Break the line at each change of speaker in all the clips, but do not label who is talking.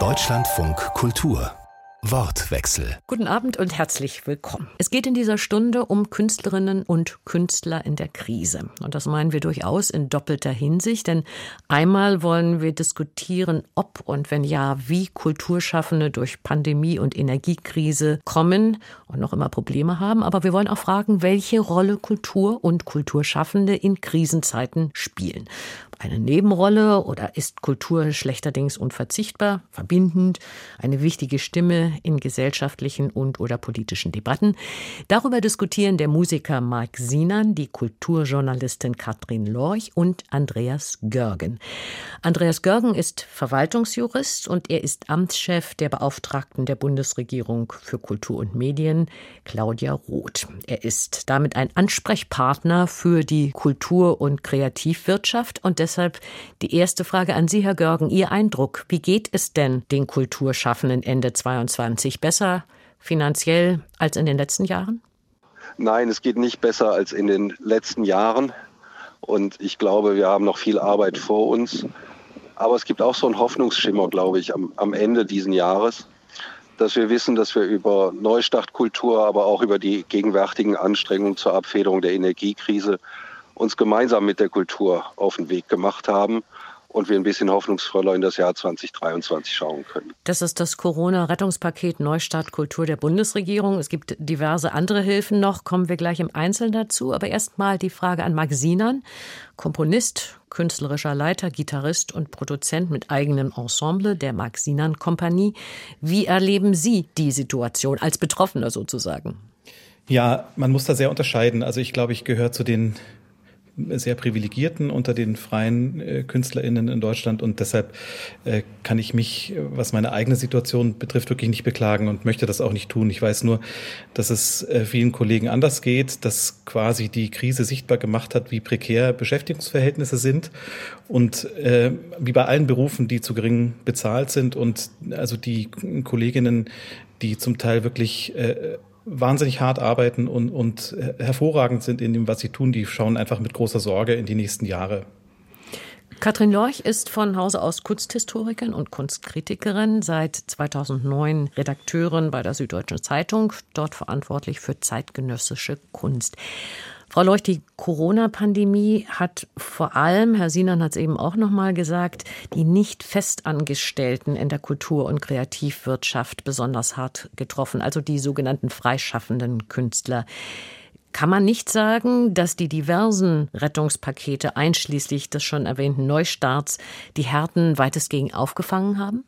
Deutschlandfunk Kultur Wortwechsel.
Guten Abend und herzlich willkommen. Es geht in dieser Stunde um Künstlerinnen und Künstler in der Krise. Und das meinen wir durchaus in doppelter Hinsicht, denn einmal wollen wir diskutieren, ob und wenn ja, wie Kulturschaffende durch Pandemie und Energiekrise kommen und noch immer Probleme haben. Aber wir wollen auch fragen, welche Rolle Kultur und Kulturschaffende in Krisenzeiten spielen eine Nebenrolle oder ist Kultur schlechterdings unverzichtbar, verbindend, eine wichtige Stimme in gesellschaftlichen und oder politischen Debatten? Darüber diskutieren der Musiker Mark Sinan, die Kulturjournalistin Katrin Lorch und Andreas Görgen. Andreas Görgen ist Verwaltungsjurist und er ist Amtschef der Beauftragten der Bundesregierung für Kultur und Medien, Claudia Roth. Er ist damit ein Ansprechpartner für die Kultur- und Kreativwirtschaft und deshalb die erste Frage an Sie, Herr Görgen. Ihr Eindruck, wie geht es denn den Kulturschaffenden Ende 22? Besser finanziell als in den letzten Jahren?
Nein, es geht nicht besser als in den letzten Jahren. Und ich glaube, wir haben noch viel Arbeit vor uns. Aber es gibt auch so einen Hoffnungsschimmer, glaube ich, am, am Ende dieses Jahres, dass wir wissen, dass wir über Neustartkultur, aber auch über die gegenwärtigen Anstrengungen zur Abfederung der Energiekrise uns gemeinsam mit der Kultur auf den Weg gemacht haben und wir ein bisschen hoffnungsvoller in das Jahr 2023 schauen können.
Das ist das Corona-Rettungspaket Neustart Kultur der Bundesregierung. Es gibt diverse andere Hilfen noch, kommen wir gleich im Einzelnen dazu. Aber erst mal die Frage an Marc Sinan, Komponist, künstlerischer Leiter, Gitarrist und Produzent mit eigenem Ensemble der Marc Sinan Kompanie. Wie erleben Sie die Situation als Betroffener sozusagen?
Ja, man muss da sehr unterscheiden. Also ich glaube, ich gehöre zu den sehr privilegierten unter den freien äh, KünstlerInnen in Deutschland und deshalb äh, kann ich mich, was meine eigene Situation betrifft, wirklich nicht beklagen und möchte das auch nicht tun. Ich weiß nur, dass es äh, vielen Kollegen anders geht, dass quasi die Krise sichtbar gemacht hat, wie prekär Beschäftigungsverhältnisse sind und äh, wie bei allen Berufen, die zu gering bezahlt sind und also die Kolleginnen, die zum Teil wirklich äh, wahnsinnig hart arbeiten und, und hervorragend sind in dem, was sie tun. Die schauen einfach mit großer Sorge in die nächsten Jahre.
Katrin Lorch ist von Hause aus Kunsthistorikerin und Kunstkritikerin, seit 2009 Redakteurin bei der Süddeutschen Zeitung, dort verantwortlich für zeitgenössische Kunst. Frau Leuch, die Corona-Pandemie hat vor allem, Herr Sinan hat es eben auch noch mal gesagt, die nicht Festangestellten in der Kultur- und Kreativwirtschaft besonders hart getroffen, also die sogenannten freischaffenden Künstler. Kann man nicht sagen, dass die diversen Rettungspakete einschließlich des schon erwähnten Neustarts die Härten weitestgehend aufgefangen haben?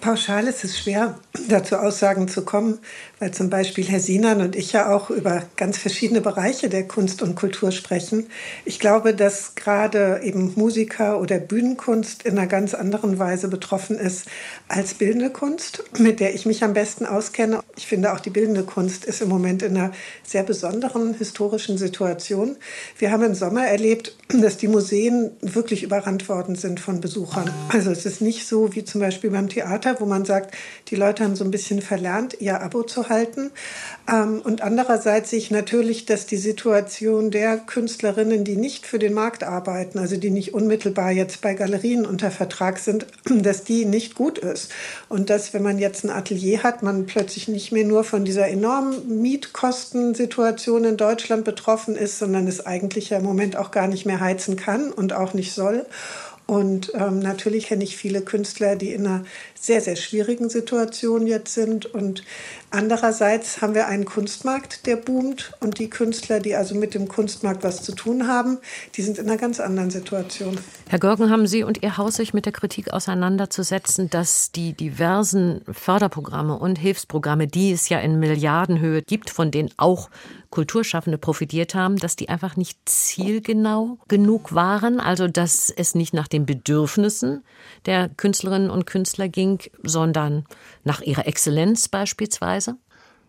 Pauschal ist es schwer, dazu Aussagen zu kommen, weil zum Beispiel Herr Sinan und ich ja auch über ganz verschiedene Bereiche der Kunst und Kultur sprechen. Ich glaube, dass gerade eben Musiker oder Bühnenkunst in einer ganz anderen Weise betroffen ist als bildende Kunst, mit der ich mich am besten auskenne. Ich finde auch die bildende Kunst ist im Moment in einer sehr besonderen historischen Situation. Wir haben im Sommer erlebt, dass die Museen wirklich überrannt worden sind von Besuchern. Also es ist nicht so wie zum Beispiel beim Theater, wo man sagt, die Leute haben so ein bisschen verlernt, ihr Abo zu halten. Ähm, und andererseits sehe ich natürlich, dass die Situation der Künstlerinnen, die nicht für den Markt arbeiten, also die nicht unmittelbar jetzt bei Galerien unter Vertrag sind, dass die nicht gut ist. Und dass, wenn man jetzt ein Atelier hat, man plötzlich nicht mehr nur von dieser enormen Mietkostensituation in Deutschland betroffen ist, sondern es eigentlich ja im Moment auch gar nicht mehr heizen kann und auch nicht soll. Und ähm, natürlich kenne ich viele Künstler, die in einer sehr, sehr schwierigen Situation jetzt sind. Und andererseits haben wir einen Kunstmarkt, der boomt. Und die Künstler, die also mit dem Kunstmarkt was zu tun haben, die sind in einer ganz anderen Situation.
Herr Görgen, haben Sie und Ihr Haus sich mit der Kritik auseinanderzusetzen, dass die diversen Förderprogramme und Hilfsprogramme, die es ja in Milliardenhöhe gibt, von denen auch Kulturschaffende profitiert haben, dass die einfach nicht zielgenau genug waren, also dass es nicht nach den Bedürfnissen der Künstlerinnen und Künstler ging, sondern nach ihrer Exzellenz beispielsweise?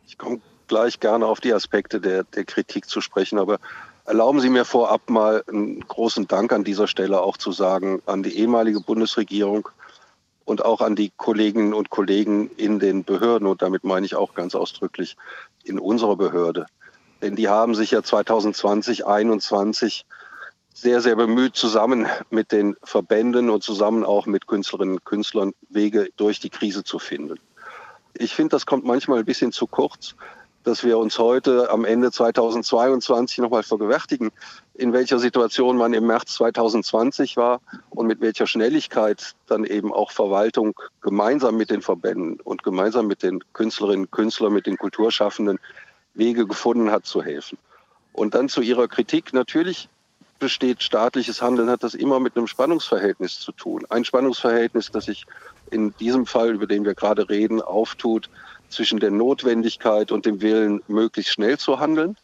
Ich komme gleich gerne auf die Aspekte der, der Kritik zu sprechen, aber erlauben Sie mir vorab mal einen großen Dank an dieser Stelle auch zu sagen an die ehemalige Bundesregierung und auch an die Kolleginnen und Kollegen in den Behörden. Und damit meine ich auch ganz ausdrücklich in unserer Behörde. Denn die haben sich ja 2020, 2021 sehr, sehr bemüht, zusammen mit den Verbänden und zusammen auch mit Künstlerinnen und Künstlern Wege durch die Krise zu finden. Ich finde, das kommt manchmal ein bisschen zu kurz, dass wir uns heute am Ende 2022 nochmal vergewärtigen, in welcher Situation man im März 2020 war und mit welcher Schnelligkeit dann eben auch Verwaltung gemeinsam mit den Verbänden und gemeinsam mit den Künstlerinnen und Künstlern, mit den Kulturschaffenden Wege gefunden hat zu helfen. Und dann zu Ihrer Kritik. Natürlich besteht staatliches Handeln, hat das immer mit einem Spannungsverhältnis zu tun. Ein Spannungsverhältnis, das sich in diesem Fall, über den wir gerade reden, auftut zwischen der Notwendigkeit und dem Willen, möglichst schnell zu handeln.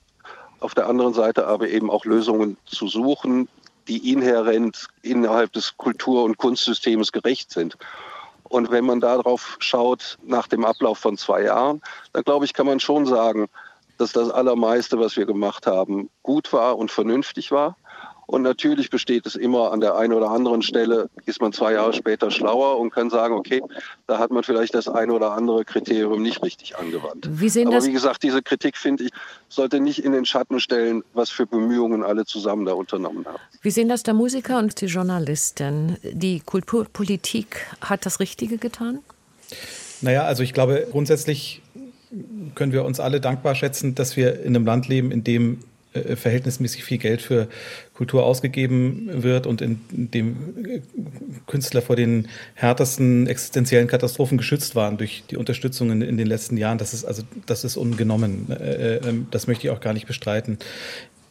Auf der anderen Seite aber eben auch Lösungen zu suchen, die inhärent innerhalb des Kultur- und Kunstsystems gerecht sind. Und wenn man darauf schaut, nach dem Ablauf von zwei Jahren, dann glaube ich, kann man schon sagen, dass das Allermeiste, was wir gemacht haben, gut war und vernünftig war. Und natürlich besteht es immer an der einen oder anderen Stelle, ist man zwei Jahre später schlauer und kann sagen, okay, da hat man vielleicht das eine oder andere Kriterium nicht richtig angewandt.
Wie sehen
Aber
das?
wie gesagt, diese Kritik, finde ich, sollte nicht in den Schatten stellen, was für Bemühungen alle zusammen da unternommen haben.
Wie sehen das der Musiker und die Journalistin? Die Kulturpolitik hat das Richtige getan?
Naja, also ich glaube, grundsätzlich können wir uns alle dankbar schätzen, dass wir in einem Land leben, in dem äh, verhältnismäßig viel Geld für Kultur ausgegeben wird und in dem äh, Künstler vor den härtesten existenziellen Katastrophen geschützt waren durch die Unterstützung in, den letzten Jahren. Das ist also das ist ungenommen. Äh, ähm, das möchte ich auch gar nicht bestreiten.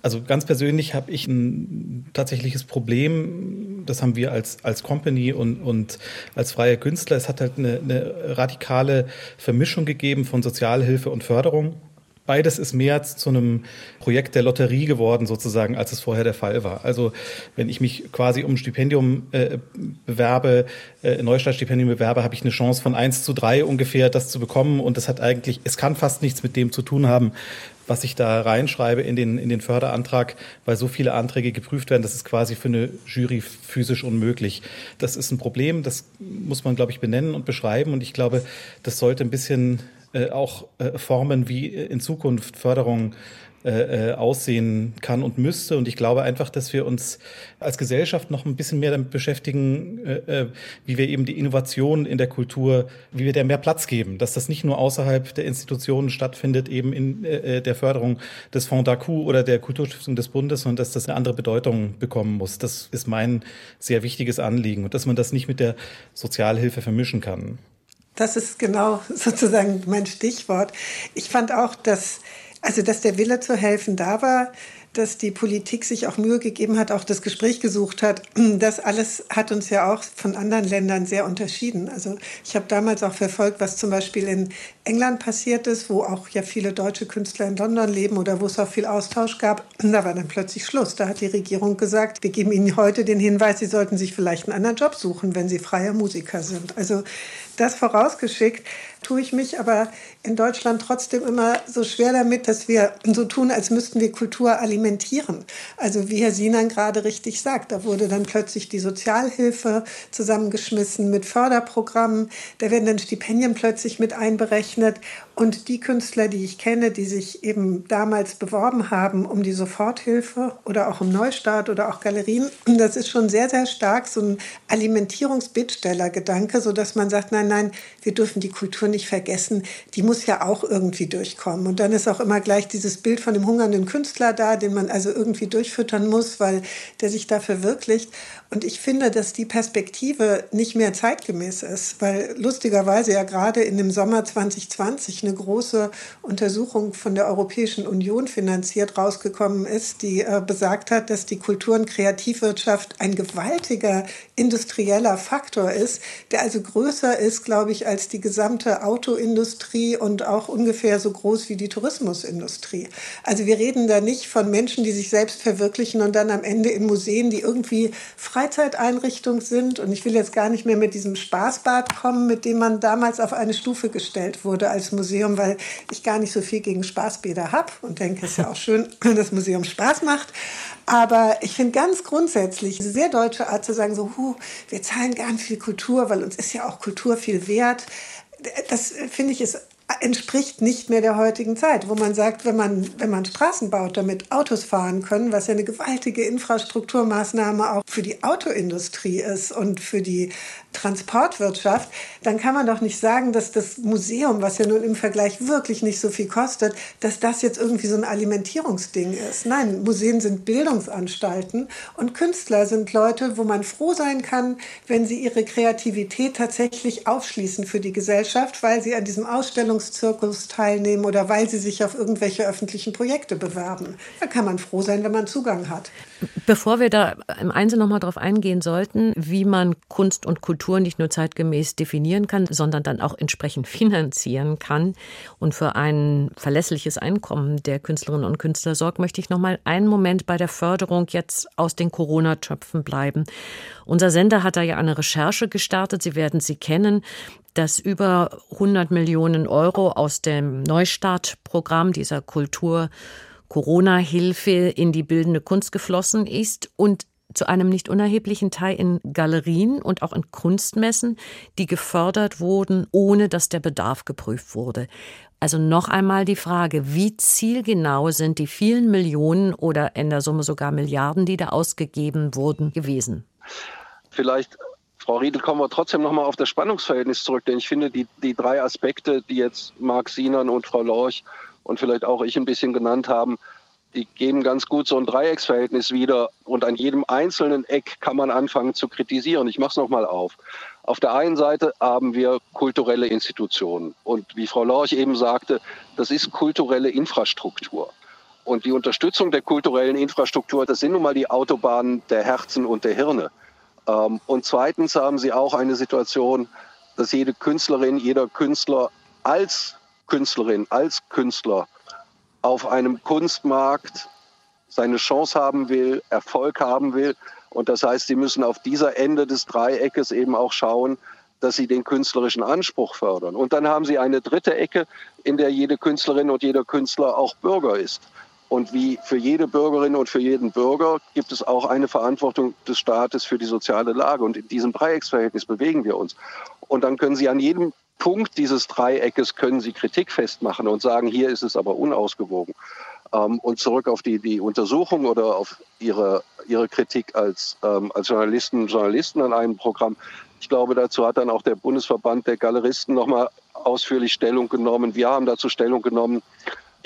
Also ganz persönlich habe ich ein tatsächliches Problem, das haben wir als, als Company und, und als freie Künstler. Es hat halt eine, eine radikale Vermischung gegeben von Sozialhilfe und Förderung. Beides ist mehr zu einem Projekt der Lotterie geworden, sozusagen, als es vorher der Fall war. Also wenn ich mich quasi um Stipendium äh, bewerbe, äh, Neustart-Stipendium bewerbe, habe ich eine Chance von eins zu drei ungefähr, das zu bekommen. Und das hat eigentlich, es kann fast nichts mit dem zu tun haben, was ich da reinschreibe in den, in den Förderantrag, weil so viele Anträge geprüft werden, das ist quasi für eine Jury physisch unmöglich. Das ist ein Problem, das muss man, glaube ich, benennen und beschreiben. Und ich glaube, das sollte ein bisschen äh, auch äh, formen, wie in Zukunft Förderung äh, aussehen kann und müsste. Und ich glaube einfach, dass wir uns als Gesellschaft noch ein bisschen mehr damit beschäftigen, wie wir eben die Innovation in der Kultur, wie wir der mehr Platz geben, dass das nicht nur außerhalb der Institutionen stattfindet, eben in der Förderung des Fonds d'Acu oder der Kulturstiftung des Bundes, sondern dass das eine andere Bedeutung bekommen muss. Das ist mein sehr wichtiges Anliegen und dass man das nicht mit der Sozialhilfe vermischen kann.
Das ist genau sozusagen mein Stichwort. Ich fand auch, dass, also, dass der Wille zu helfen da war, dass die Politik sich auch Mühe gegeben hat, auch das Gespräch gesucht hat. Das alles hat uns ja auch von anderen Ländern sehr unterschieden. Also ich habe damals auch verfolgt, was zum Beispiel in England passiert ist, wo auch ja viele deutsche Künstler in London leben oder wo es auch viel Austausch gab. Da war dann plötzlich Schluss. Da hat die Regierung gesagt, wir geben Ihnen heute den Hinweis, Sie sollten sich vielleicht einen anderen Job suchen, wenn Sie freier Musiker sind. Also das vorausgeschickt, tue ich mich aber in Deutschland trotzdem immer so schwer damit, dass wir so tun, als müssten wir Kultur alimentieren. Also wie Herr Sinan gerade richtig sagt, da wurde dann plötzlich die Sozialhilfe zusammengeschmissen mit Förderprogrammen, da werden dann Stipendien plötzlich mit einberechnet und die Künstler, die ich kenne, die sich eben damals beworben haben um die Soforthilfe oder auch um Neustart oder auch Galerien, das ist schon sehr, sehr stark so ein Alimentierungsbittstellergedanke, sodass man sagt, nein, nein, wir dürfen die Kultur nicht vergessen, die muss ja auch irgendwie durchkommen. Und dann ist auch immer gleich dieses Bild von dem hungernden Künstler da, den man also irgendwie durchfüttern muss, weil der sich da verwirklicht. Und ich finde, dass die Perspektive nicht mehr zeitgemäß ist, weil lustigerweise ja gerade in dem Sommer 2020 eine große Untersuchung von der Europäischen Union finanziert rausgekommen ist, die äh, besagt hat, dass die Kultur- und Kreativwirtschaft ein gewaltiger industrieller Faktor ist, der also größer ist, glaube ich, als die gesamte Autoindustrie und auch ungefähr so groß wie die Tourismusindustrie. Also wir reden da nicht von Menschen, die sich selbst verwirklichen und dann am Ende in Museen, die irgendwie Freizeiteinrichtung sind. Und ich will jetzt gar nicht mehr mit diesem Spaßbad kommen, mit dem man damals auf eine Stufe gestellt wurde als Museum, weil ich gar nicht so viel gegen Spaßbäder habe und denke, es ist ja auch schön, wenn das Museum Spaß macht. Aber ich finde ganz grundsätzlich sehr deutsche Art zu sagen, so, huh, wir zahlen gern viel Kultur, weil uns ist ja auch Kultur viel wert. Das finde ich ist entspricht nicht mehr der heutigen Zeit, wo man sagt, wenn man, wenn man Straßen baut, damit Autos fahren können, was ja eine gewaltige Infrastrukturmaßnahme auch für die Autoindustrie ist und für die Transportwirtschaft, dann kann man doch nicht sagen, dass das Museum, was ja nun im Vergleich wirklich nicht so viel kostet, dass das jetzt irgendwie so ein Alimentierungsding ist. Nein, Museen sind Bildungsanstalten und Künstler sind Leute, wo man froh sein kann, wenn sie ihre Kreativität tatsächlich aufschließen für die Gesellschaft, weil sie an diesem Ausstellungs Ausstellungszirkus teilnehmen oder weil sie sich auf irgendwelche öffentlichen Projekte bewerben. Da kann man froh sein, wenn man Zugang hat.
Bevor wir da im Einzelnen nochmal darauf eingehen sollten, wie man Kunst und Kultur nicht nur zeitgemäß definieren kann, sondern dann auch entsprechend finanzieren kann und für ein verlässliches Einkommen der Künstlerinnen und Künstler sorgt, möchte ich nochmal einen Moment bei der Förderung jetzt aus den Corona-Töpfen bleiben. Unser Sender hat da ja eine Recherche gestartet. Sie werden sie kennen dass über 100 Millionen Euro aus dem Neustartprogramm dieser Kultur Corona-Hilfe in die bildende Kunst geflossen ist und zu einem nicht unerheblichen Teil in Galerien und auch in Kunstmessen, die gefördert wurden, ohne dass der Bedarf geprüft wurde. Also noch einmal die Frage, wie zielgenau sind die vielen Millionen oder in der Summe sogar Milliarden, die da ausgegeben wurden, gewesen?
Vielleicht Frau Riedel, kommen wir trotzdem nochmal auf das Spannungsverhältnis zurück, denn ich finde, die, die drei Aspekte, die jetzt Marc Sinan und Frau Lorch und vielleicht auch ich ein bisschen genannt haben, die geben ganz gut so ein Dreiecksverhältnis wieder und an jedem einzelnen Eck kann man anfangen zu kritisieren. Ich mache es nochmal auf. Auf der einen Seite haben wir kulturelle Institutionen und wie Frau Lorch eben sagte, das ist kulturelle Infrastruktur. Und die Unterstützung der kulturellen Infrastruktur, das sind nun mal die Autobahnen der Herzen und der Hirne. Ähm, und zweitens haben sie auch eine Situation, dass jede Künstlerin, jeder Künstler als Künstlerin, als Künstler auf einem Kunstmarkt seine Chance haben will, Erfolg haben will. Und das heißt, sie müssen auf dieser Ende des Dreieckes eben auch schauen, dass sie den künstlerischen Anspruch fördern. Und dann haben sie eine dritte Ecke, in der jede Künstlerin und jeder Künstler auch Bürger ist. Und wie für jede Bürgerin und für jeden Bürger gibt es auch eine Verantwortung des Staates für die soziale Lage. Und in diesem Dreiecksverhältnis bewegen wir uns. Und dann können Sie an jedem Punkt dieses Dreieckes können Sie Kritik festmachen und sagen, hier ist es aber unausgewogen. Ähm, und zurück auf die, die Untersuchung oder auf Ihre, Ihre Kritik als, ähm, als Journalisten und Journalisten an einem Programm. Ich glaube, dazu hat dann auch der Bundesverband der Galeristen nochmal ausführlich Stellung genommen. Wir haben dazu Stellung genommen,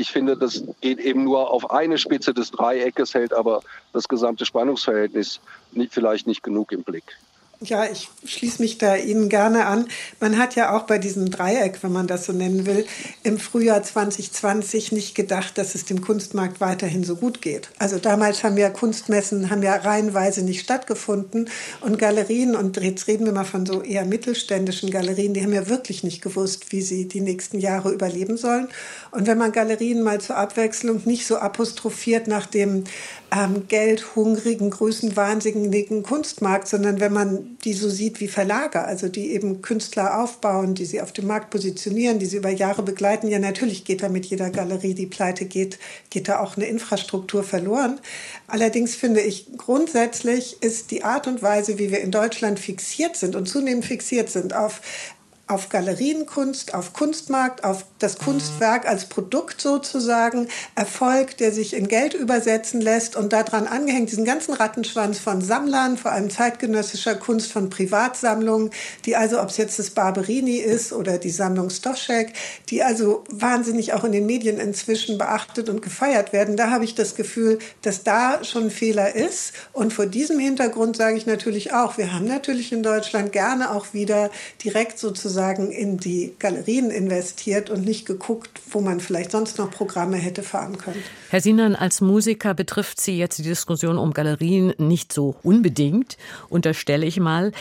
ich finde, das geht eben nur auf eine Spitze des Dreieckes, hält aber das gesamte Spannungsverhältnis nicht, vielleicht nicht genug im Blick.
Ja, ich schließe mich da Ihnen gerne an. Man hat ja auch bei diesem Dreieck, wenn man das so nennen will, im Frühjahr 2020 nicht gedacht, dass es dem Kunstmarkt weiterhin so gut geht. Also damals haben ja Kunstmessen haben ja reihenweise nicht stattgefunden und Galerien und jetzt reden wir mal von so eher mittelständischen Galerien, die haben ja wirklich nicht gewusst, wie sie die nächsten Jahre überleben sollen. Und wenn man Galerien mal zur Abwechslung nicht so apostrophiert nach dem ähm, geldhungrigen, größenwahnsinnigen Kunstmarkt, sondern wenn man die so sieht wie Verlage, also die eben Künstler aufbauen, die sie auf dem Markt positionieren, die sie über Jahre begleiten. Ja, natürlich geht da mit jeder Galerie, die pleite geht, geht da auch eine Infrastruktur verloren. Allerdings finde ich, grundsätzlich ist die Art und Weise, wie wir in Deutschland fixiert sind und zunehmend fixiert sind auf auf Galerienkunst, auf Kunstmarkt, auf das Kunstwerk als Produkt sozusagen, Erfolg, der sich in Geld übersetzen lässt und daran angehängt diesen ganzen Rattenschwanz von Sammlern, vor allem zeitgenössischer Kunst, von Privatsammlungen, die also, ob es jetzt das Barberini ist oder die Sammlung Stoschek, die also wahnsinnig auch in den Medien inzwischen beachtet und gefeiert werden. Da habe ich das Gefühl, dass da schon ein Fehler ist. Und vor diesem Hintergrund sage ich natürlich auch, wir haben natürlich in Deutschland gerne auch wieder direkt sozusagen sozusagen in die Galerien investiert und nicht geguckt, wo man vielleicht sonst noch Programme hätte fahren können.
Herr Sinan, als Musiker betrifft Sie jetzt die Diskussion um Galerien nicht so unbedingt, unterstelle ich mal.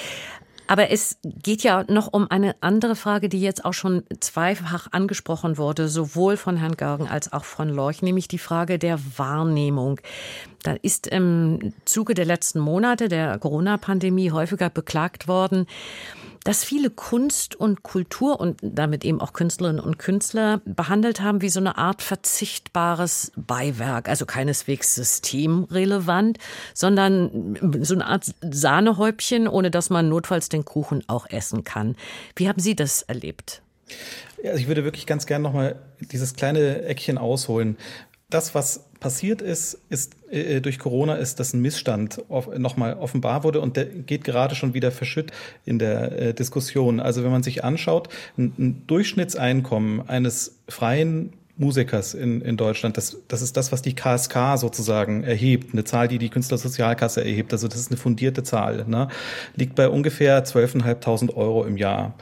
Aber es geht ja noch um eine andere Frage, die jetzt auch schon zweifach angesprochen wurde, sowohl von Herrn Görgen als auch von Lorch, nämlich die Frage der Wahrnehmung. Da ist im Zuge der letzten Monate der Corona-Pandemie häufiger beklagt worden, dass viele Kunst und Kultur und damit eben auch Künstlerinnen und Künstler behandelt haben wie so eine Art verzichtbares Beiwerk, also keineswegs systemrelevant, sondern so eine Art Sahnehäubchen, ohne dass man notfalls den Kuchen auch essen kann. Wie haben Sie das erlebt?
Also ich würde wirklich ganz gern nochmal dieses kleine Eckchen ausholen. Das, was passiert ist, ist äh, durch Corona, ist, dass ein Missstand nochmal offenbar wurde und der geht gerade schon wieder verschütt in der äh, Diskussion. Also wenn man sich anschaut, ein, ein Durchschnittseinkommen eines freien Musikers in, in Deutschland. Das, das ist das, was die KSK sozusagen erhebt, eine Zahl, die die Künstlersozialkasse erhebt. Also das ist eine fundierte Zahl. Ne? Liegt bei ungefähr 12.500 Euro im Jahr.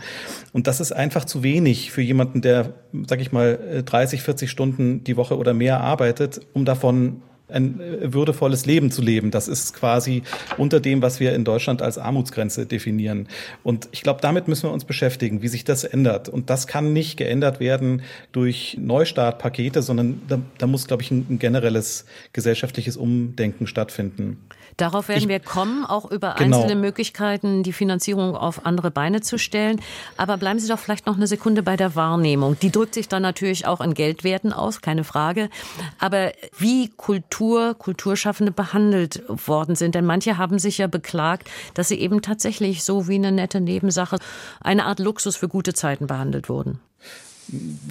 Und das ist einfach zu wenig für jemanden, der, sag ich mal, 30, 40 Stunden die Woche oder mehr arbeitet, um davon ein äh, würdevolles Leben zu leben. Das ist quasi unter dem, was wir in Deutschland als Armutsgrenze definieren. Und ich glaube, damit müssen wir uns beschäftigen, wie sich das ändert. Und das kann nicht geändert werden durch Neustartpakete, sondern da, da muss, glaube ich, ein, ein generelles gesellschaftliches Umdenken stattfinden.
Darauf werden ich, wir kommen, auch über genau. einzelne Möglichkeiten, die Finanzierung auf andere Beine zu stellen. Aber bleiben Sie doch vielleicht noch eine Sekunde bei der Wahrnehmung. Die drückt sich dann natürlich auch in Geldwerten aus, keine Frage. Aber wie Kultur, Kulturschaffende behandelt worden sind, denn manche haben sich ja beklagt, dass sie eben tatsächlich so wie eine nette Nebensache, eine Art Luxus für gute Zeiten behandelt wurden.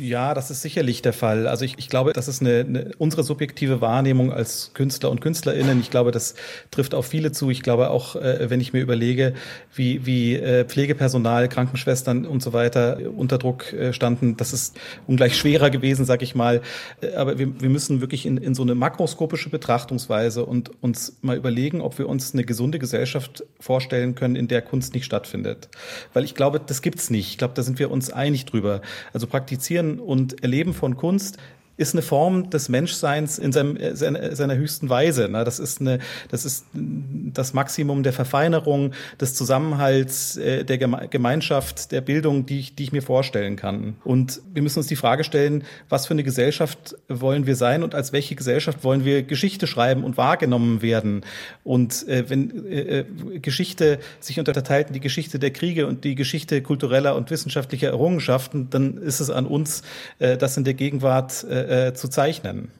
Ja, das ist sicherlich der Fall. Also ich, ich glaube, das ist eine, eine, unsere subjektive Wahrnehmung als Künstler und Künstlerinnen. Ich glaube, das trifft auf viele zu. Ich glaube auch, äh, wenn ich mir überlege, wie, wie äh, Pflegepersonal, Krankenschwestern und so weiter unter Druck äh, standen, das ist ungleich schwerer gewesen, sag ich mal. Äh, aber wir, wir müssen wirklich in, in so eine makroskopische Betrachtungsweise und uns mal überlegen, ob wir uns eine gesunde Gesellschaft vorstellen können, in der Kunst nicht stattfindet. Weil ich glaube, das gibt's nicht. Ich glaube, da sind wir uns einig drüber. Also Praktizieren und Erleben von Kunst ist eine Form des Menschseins in seinem, seiner, seiner höchsten Weise. Ne? Das ist eine, das ist das Maximum der Verfeinerung, des Zusammenhalts, äh, der Gemeinschaft, der Bildung, die ich, die ich mir vorstellen kann. Und wir müssen uns die Frage stellen, was für eine Gesellschaft wollen wir sein und als welche Gesellschaft wollen wir Geschichte schreiben und wahrgenommen werden? Und äh, wenn äh, Geschichte sich unterteilt in die Geschichte der Kriege und die Geschichte kultureller und wissenschaftlicher Errungenschaften, dann ist es an uns, äh, das in der Gegenwart äh, zu zeichnen.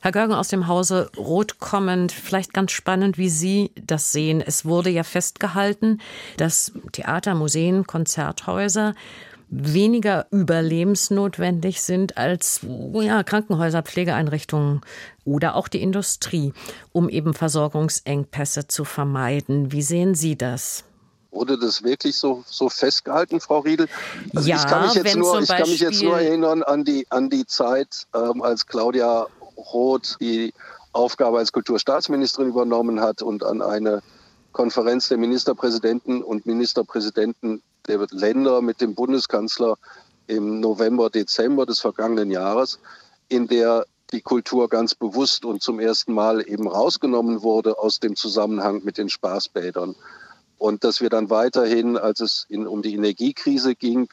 Herr Görgen aus dem Hause Rot kommend, vielleicht ganz spannend, wie Sie das sehen. Es wurde ja festgehalten, dass Theater, Museen, Konzerthäuser weniger überlebensnotwendig sind als ja, Krankenhäuser, Pflegeeinrichtungen oder auch die Industrie, um eben Versorgungsengpässe zu vermeiden. Wie sehen Sie das?
Wurde das wirklich so, so festgehalten, Frau Riedel?
Also ja,
ich kann mich jetzt nur, ich kann mich jetzt nur erinnern an die, an die Zeit, ähm, als Claudia Roth die Aufgabe als Kulturstaatsministerin übernommen hat und an eine Konferenz der Ministerpräsidenten und Ministerpräsidenten der Länder mit dem Bundeskanzler im November, Dezember des vergangenen Jahres, in der die Kultur ganz bewusst und zum ersten Mal eben rausgenommen wurde aus dem Zusammenhang mit den Spaßbädern. Und dass wir dann weiterhin, als es in, um die Energiekrise ging,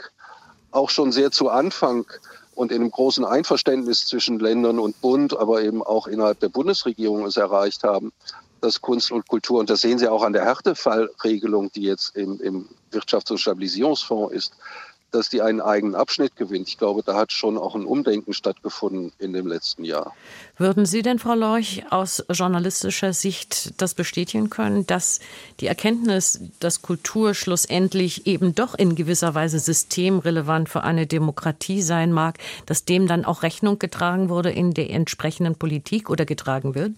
auch schon sehr zu Anfang und in einem großen Einverständnis zwischen Ländern und Bund, aber eben auch innerhalb der Bundesregierung es erreicht haben, dass Kunst und Kultur, und das sehen Sie auch an der Härtefallregelung, die jetzt im, im Wirtschafts- und Stabilisierungsfonds ist, dass die einen eigenen Abschnitt gewinnt. Ich glaube, da hat schon auch ein Umdenken stattgefunden in dem letzten Jahr.
Würden Sie denn, Frau Lorch, aus journalistischer Sicht das bestätigen können, dass die Erkenntnis, dass Kultur schlussendlich eben doch in gewisser Weise systemrelevant für eine Demokratie sein mag, dass dem dann auch Rechnung getragen wurde in der entsprechenden Politik oder getragen wird?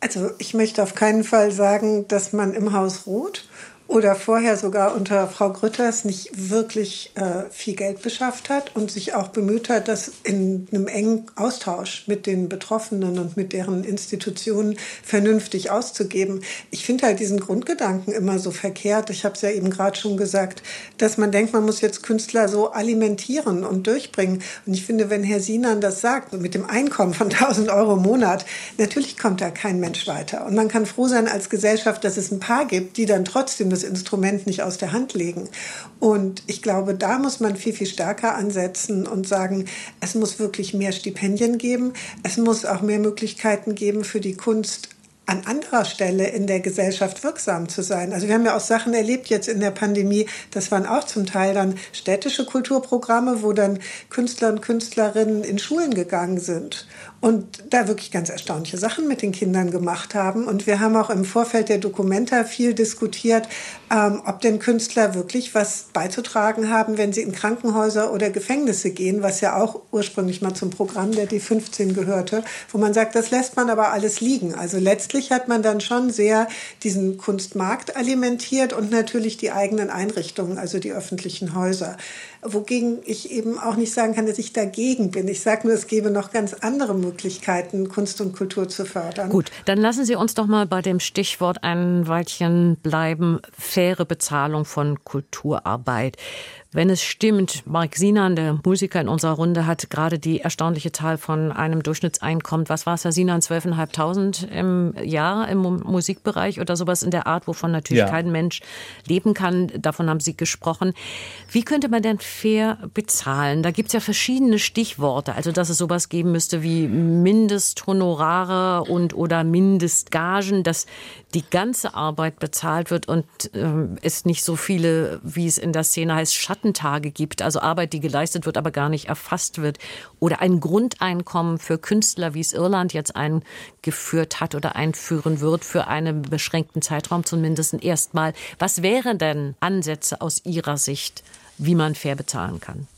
Also ich möchte auf keinen Fall sagen, dass man im Haus Rot oder vorher sogar unter Frau Grütters nicht wirklich äh, viel Geld beschafft hat und sich auch bemüht hat, das in einem engen Austausch mit den Betroffenen und mit deren Institutionen vernünftig auszugeben. Ich finde halt diesen Grundgedanken immer so verkehrt. Ich habe es ja eben gerade schon gesagt, dass man denkt, man muss jetzt Künstler so alimentieren und durchbringen. Und ich finde, wenn Herr Sinan das sagt, mit dem Einkommen von 1000 Euro im Monat, natürlich kommt da kein Mensch weiter. Und man kann froh sein als Gesellschaft, dass es ein paar gibt, die dann trotzdem das Instrument nicht aus der Hand legen. Und ich glaube, da muss man viel, viel stärker ansetzen und sagen, es muss wirklich mehr Stipendien geben. Es muss auch mehr Möglichkeiten geben für die Kunst an anderer Stelle in der Gesellschaft wirksam zu sein. Also wir haben ja auch Sachen erlebt jetzt in der Pandemie, das waren auch zum Teil dann städtische Kulturprogramme, wo dann Künstler und Künstlerinnen in Schulen gegangen sind und da wirklich ganz erstaunliche Sachen mit den Kindern gemacht haben. Und wir haben auch im Vorfeld der Dokumenta viel diskutiert, ähm, ob denn Künstler wirklich was beizutragen haben, wenn sie in Krankenhäuser oder Gefängnisse gehen, was ja auch ursprünglich mal zum Programm der D15 gehörte, wo man sagt, das lässt man aber alles liegen. Also letztlich hat man dann schon sehr diesen Kunstmarkt alimentiert und natürlich die eigenen Einrichtungen, also die öffentlichen Häuser. Wogegen ich eben auch nicht sagen kann, dass ich dagegen bin. Ich sage nur, es gäbe noch ganz andere Möglichkeiten, Kunst und Kultur zu fördern.
Gut, dann lassen Sie uns doch mal bei dem Stichwort ein Weilchen bleiben. Faire Bezahlung von Kulturarbeit. Wenn es stimmt, Mark Sinan, der Musiker in unserer Runde, hat gerade die erstaunliche Zahl von einem Durchschnittseinkommen, was war es, Herr Sinan, 12.500 im Jahr im Musikbereich oder sowas in der Art, wovon natürlich ja. kein Mensch leben kann. Davon haben Sie gesprochen. Wie könnte man denn fair bezahlen? Da gibt es ja verschiedene Stichworte, also dass es sowas geben müsste wie Mindesthonorare und oder Mindestgagen, dass die ganze Arbeit bezahlt wird und ähm, es nicht so viele, wie es in der Szene heißt, Schatten Schattentage gibt, also Arbeit, die geleistet wird, aber gar nicht erfasst wird, oder ein Grundeinkommen für Künstler, wie es Irland jetzt eingeführt hat oder einführen wird, für einen beschränkten Zeitraum zumindest erstmal. Was wären denn Ansätze aus Ihrer Sicht, wie man fair bezahlen kann?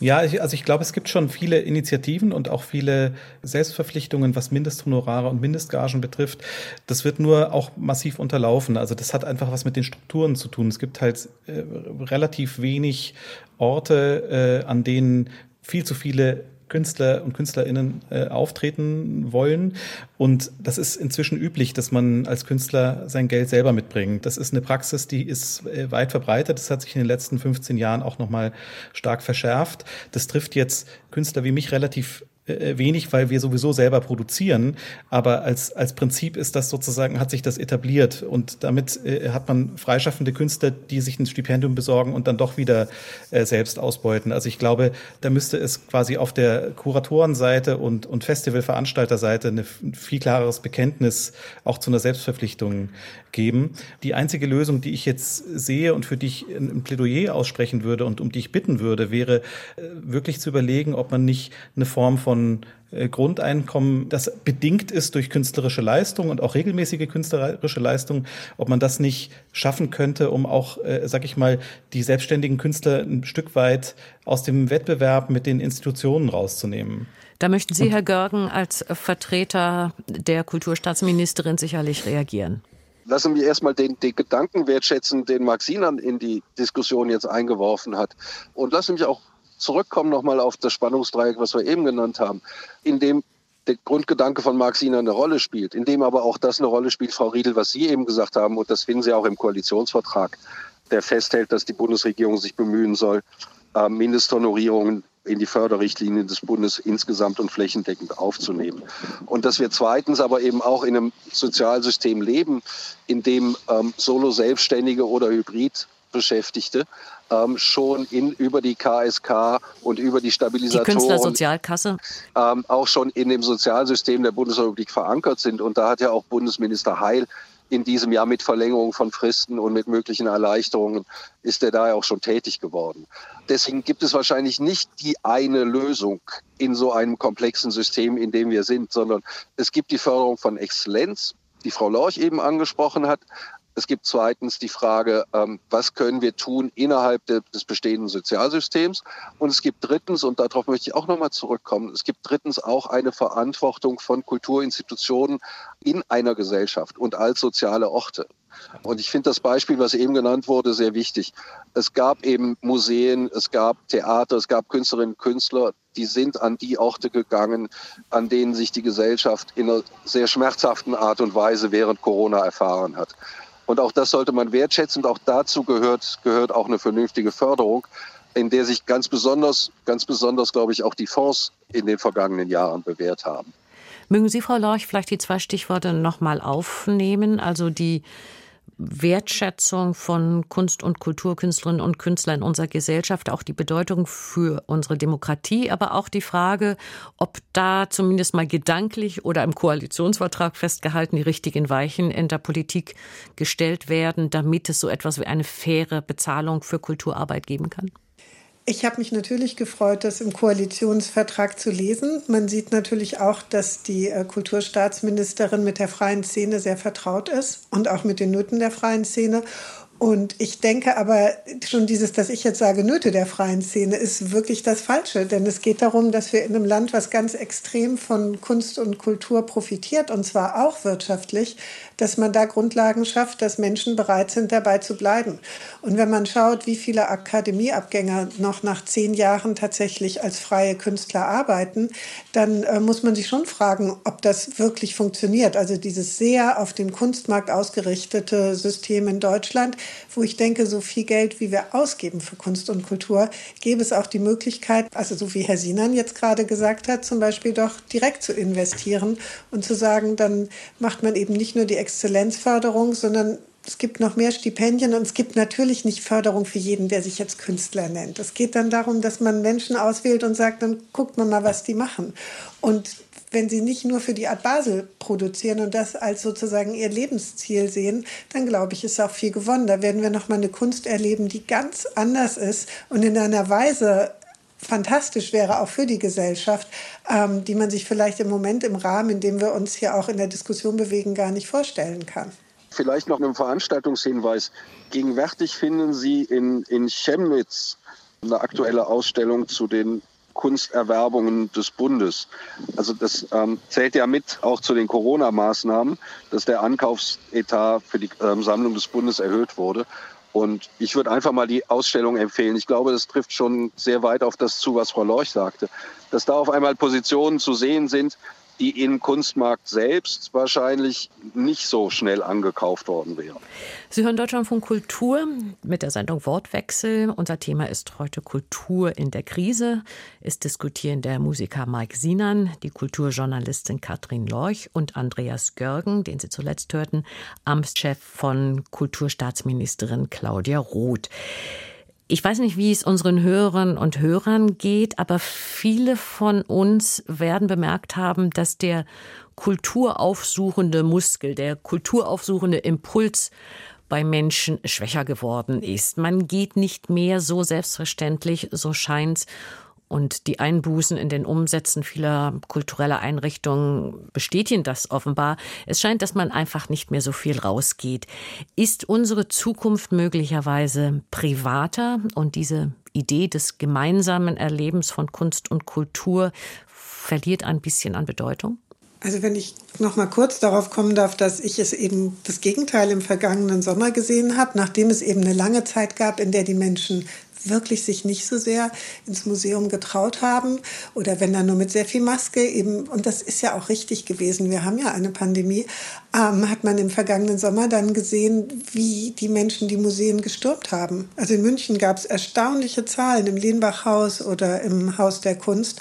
Ja, ich, also ich glaube, es gibt schon viele Initiativen und auch viele Selbstverpflichtungen, was Mindesthonorare und Mindestgagen betrifft. Das wird nur auch massiv unterlaufen. Also das hat einfach was mit den Strukturen zu tun. Es gibt halt äh, relativ wenig Orte, äh, an denen viel zu viele Künstler und Künstlerinnen äh, auftreten wollen. Und das ist inzwischen üblich, dass man als Künstler sein Geld selber mitbringt. Das ist eine Praxis, die ist äh, weit verbreitet. Das hat sich in den letzten 15 Jahren auch nochmal stark verschärft. Das trifft jetzt Künstler wie mich relativ äh, wenig, weil wir sowieso selber produzieren. Aber als, als Prinzip ist das sozusagen, hat sich das etabliert. Und damit äh, hat man freischaffende Künstler, die sich ein Stipendium besorgen und dann doch wieder äh, selbst ausbeuten. Also ich glaube, da müsste es quasi auf der Kuratorenseite und, und Festivalveranstalterseite ein viel klareres Bekenntnis auch zu einer Selbstverpflichtung geben. Die einzige Lösung, die ich jetzt sehe und für die ich ein Plädoyer aussprechen würde und um die ich bitten würde, wäre äh, wirklich zu überlegen, ob man nicht eine Form von äh, Grundeinkommen, das bedingt ist durch künstlerische Leistung und auch regelmäßige künstlerische Leistung, ob man das nicht schaffen könnte, um auch, äh, sag ich mal, die selbstständigen Künstler ein Stück weit aus dem Wettbewerb mit den Institutionen rauszunehmen.
Da möchten Sie, Herr Görgen, als Vertreter der Kulturstaatsministerin sicherlich reagieren
lassen wir erstmal den, den Gedanken wertschätzen, den Marc Sinan in die Diskussion jetzt eingeworfen hat. Und lassen mich auch zurückkommen nochmal auf das Spannungsdreieck, was wir eben genannt haben, in dem der Grundgedanke von Marc Sinan eine Rolle spielt, in dem aber auch das eine Rolle spielt, Frau Riedel, was Sie eben gesagt haben, und das finden Sie auch im Koalitionsvertrag, der festhält, dass die Bundesregierung sich bemühen soll, äh, Mindesthonorierungen in die Förderrichtlinien des Bundes insgesamt und flächendeckend aufzunehmen. Und dass wir zweitens aber eben auch in einem Sozialsystem leben, in dem ähm, Solo-Selbstständige oder Hybrid-Beschäftigte ähm, schon in, über die KSK und über die Stabilisatoren.
Die Künstlersozialkasse.
Ähm, auch schon in dem Sozialsystem der Bundesrepublik verankert sind. Und da hat ja auch Bundesminister Heil in diesem Jahr mit Verlängerung von Fristen und mit möglichen Erleichterungen ist er da ja auch schon tätig geworden. Deswegen gibt es wahrscheinlich nicht die eine Lösung in so einem komplexen System, in dem wir sind, sondern es gibt die Förderung von Exzellenz, die Frau Lorch eben angesprochen hat, es gibt zweitens die Frage, ähm, was können wir tun innerhalb des bestehenden Sozialsystems? Und es gibt drittens, und darauf möchte ich auch nochmal zurückkommen, es gibt drittens auch eine Verantwortung von Kulturinstitutionen in einer Gesellschaft und als soziale Orte. Und ich finde das Beispiel, was eben genannt wurde, sehr wichtig. Es gab eben Museen, es gab Theater, es gab Künstlerinnen und Künstler, die sind an die Orte gegangen, an denen sich die Gesellschaft in einer sehr schmerzhaften Art und Weise während Corona erfahren hat. Und auch das sollte man wertschätzen. Und auch dazu gehört, gehört auch eine vernünftige Förderung, in der sich ganz besonders, ganz besonders, glaube ich, auch die Fonds in den vergangenen Jahren bewährt haben.
Mögen Sie, Frau Lorch, vielleicht die zwei Stichworte nochmal aufnehmen? Also die Wertschätzung von Kunst- und Kulturkünstlerinnen und Künstlern in unserer Gesellschaft, auch die Bedeutung für unsere Demokratie, aber auch die Frage, ob da zumindest mal gedanklich oder im Koalitionsvertrag festgehalten die richtigen Weichen in der Politik gestellt werden, damit es so etwas wie eine faire Bezahlung für Kulturarbeit geben kann?
Ich habe mich natürlich gefreut, das im Koalitionsvertrag zu lesen. Man sieht natürlich auch, dass die äh, Kulturstaatsministerin mit der freien Szene sehr vertraut ist und auch mit den Nöten der freien Szene. Und ich denke aber schon dieses, dass ich jetzt sage, Nöte der freien Szene, ist wirklich das Falsche. Denn es geht darum, dass wir in einem Land, was ganz extrem von Kunst und Kultur profitiert, und zwar auch wirtschaftlich, dass man da Grundlagen schafft, dass Menschen bereit sind, dabei zu bleiben. Und wenn man schaut, wie viele Akademieabgänger noch nach zehn Jahren tatsächlich als freie Künstler arbeiten, dann äh, muss man sich schon fragen, ob das wirklich funktioniert. Also dieses sehr auf den Kunstmarkt ausgerichtete System in Deutschland, wo ich denke, so viel Geld, wie wir ausgeben für Kunst und Kultur, gäbe es auch die Möglichkeit, also so wie Herr Sinan jetzt gerade gesagt hat, zum Beispiel doch direkt zu investieren und zu sagen, dann macht man eben nicht nur die Exzellenzförderung, sondern es gibt noch mehr Stipendien und es gibt natürlich nicht Förderung für jeden, der sich jetzt Künstler nennt. Es geht dann darum, dass man Menschen auswählt und sagt, dann guckt man mal, was die machen. Und wenn sie nicht nur für die Art Basel produzieren und das als sozusagen ihr Lebensziel sehen, dann glaube ich, ist auch viel gewonnen. Da werden wir noch mal eine Kunst erleben, die ganz anders ist und in einer Weise fantastisch wäre, auch für die Gesellschaft, ähm, die man sich vielleicht im Moment im Rahmen, in dem wir uns hier auch in der Diskussion bewegen, gar nicht vorstellen kann.
Vielleicht noch einen Veranstaltungshinweis. Gegenwärtig finden Sie in, in Chemnitz eine aktuelle Ausstellung zu den Kunsterwerbungen des Bundes. Also das ähm, zählt ja mit auch zu den Corona-Maßnahmen, dass der Ankaufsetat für die ähm, Sammlung des Bundes erhöht wurde. Und ich würde einfach mal die Ausstellung empfehlen. Ich glaube, das trifft schon sehr weit auf das zu, was Frau Lorch sagte. Dass da auf einmal Positionen zu sehen sind, die im Kunstmarkt selbst wahrscheinlich nicht so schnell angekauft worden wären.
Sie hören Deutschlandfunk Kultur mit der Sendung Wortwechsel. Unser Thema ist heute Kultur in der Krise. Es diskutieren der Musiker Mike Sinan, die Kulturjournalistin Katrin Lorch und Andreas Görgen, den Sie zuletzt hörten, Amtschef von Kulturstaatsministerin Claudia Roth. Ich weiß nicht, wie es unseren Hörern und Hörern geht, aber viele von uns werden bemerkt haben, dass der kulturaufsuchende Muskel, der kulturaufsuchende Impuls bei Menschen schwächer geworden ist. Man geht nicht mehr so selbstverständlich, so scheint's, und die Einbußen in den Umsätzen vieler kultureller Einrichtungen bestätigen das offenbar. Es scheint, dass man einfach nicht mehr so viel rausgeht. Ist unsere Zukunft möglicherweise privater und diese Idee des gemeinsamen Erlebens von Kunst und Kultur verliert ein bisschen an Bedeutung?
Also wenn ich noch mal kurz darauf kommen darf, dass ich es eben das Gegenteil im vergangenen Sommer gesehen habe, nachdem es eben eine lange Zeit gab, in der die Menschen wirklich sich nicht so sehr ins Museum getraut haben oder wenn dann nur mit sehr viel Maske eben, und das ist ja auch richtig gewesen, wir haben ja eine Pandemie, ähm, hat man im vergangenen Sommer dann gesehen, wie die Menschen die Museen gestürmt haben. Also in München gab es erstaunliche Zahlen im Lehnbachhaus oder im Haus der Kunst.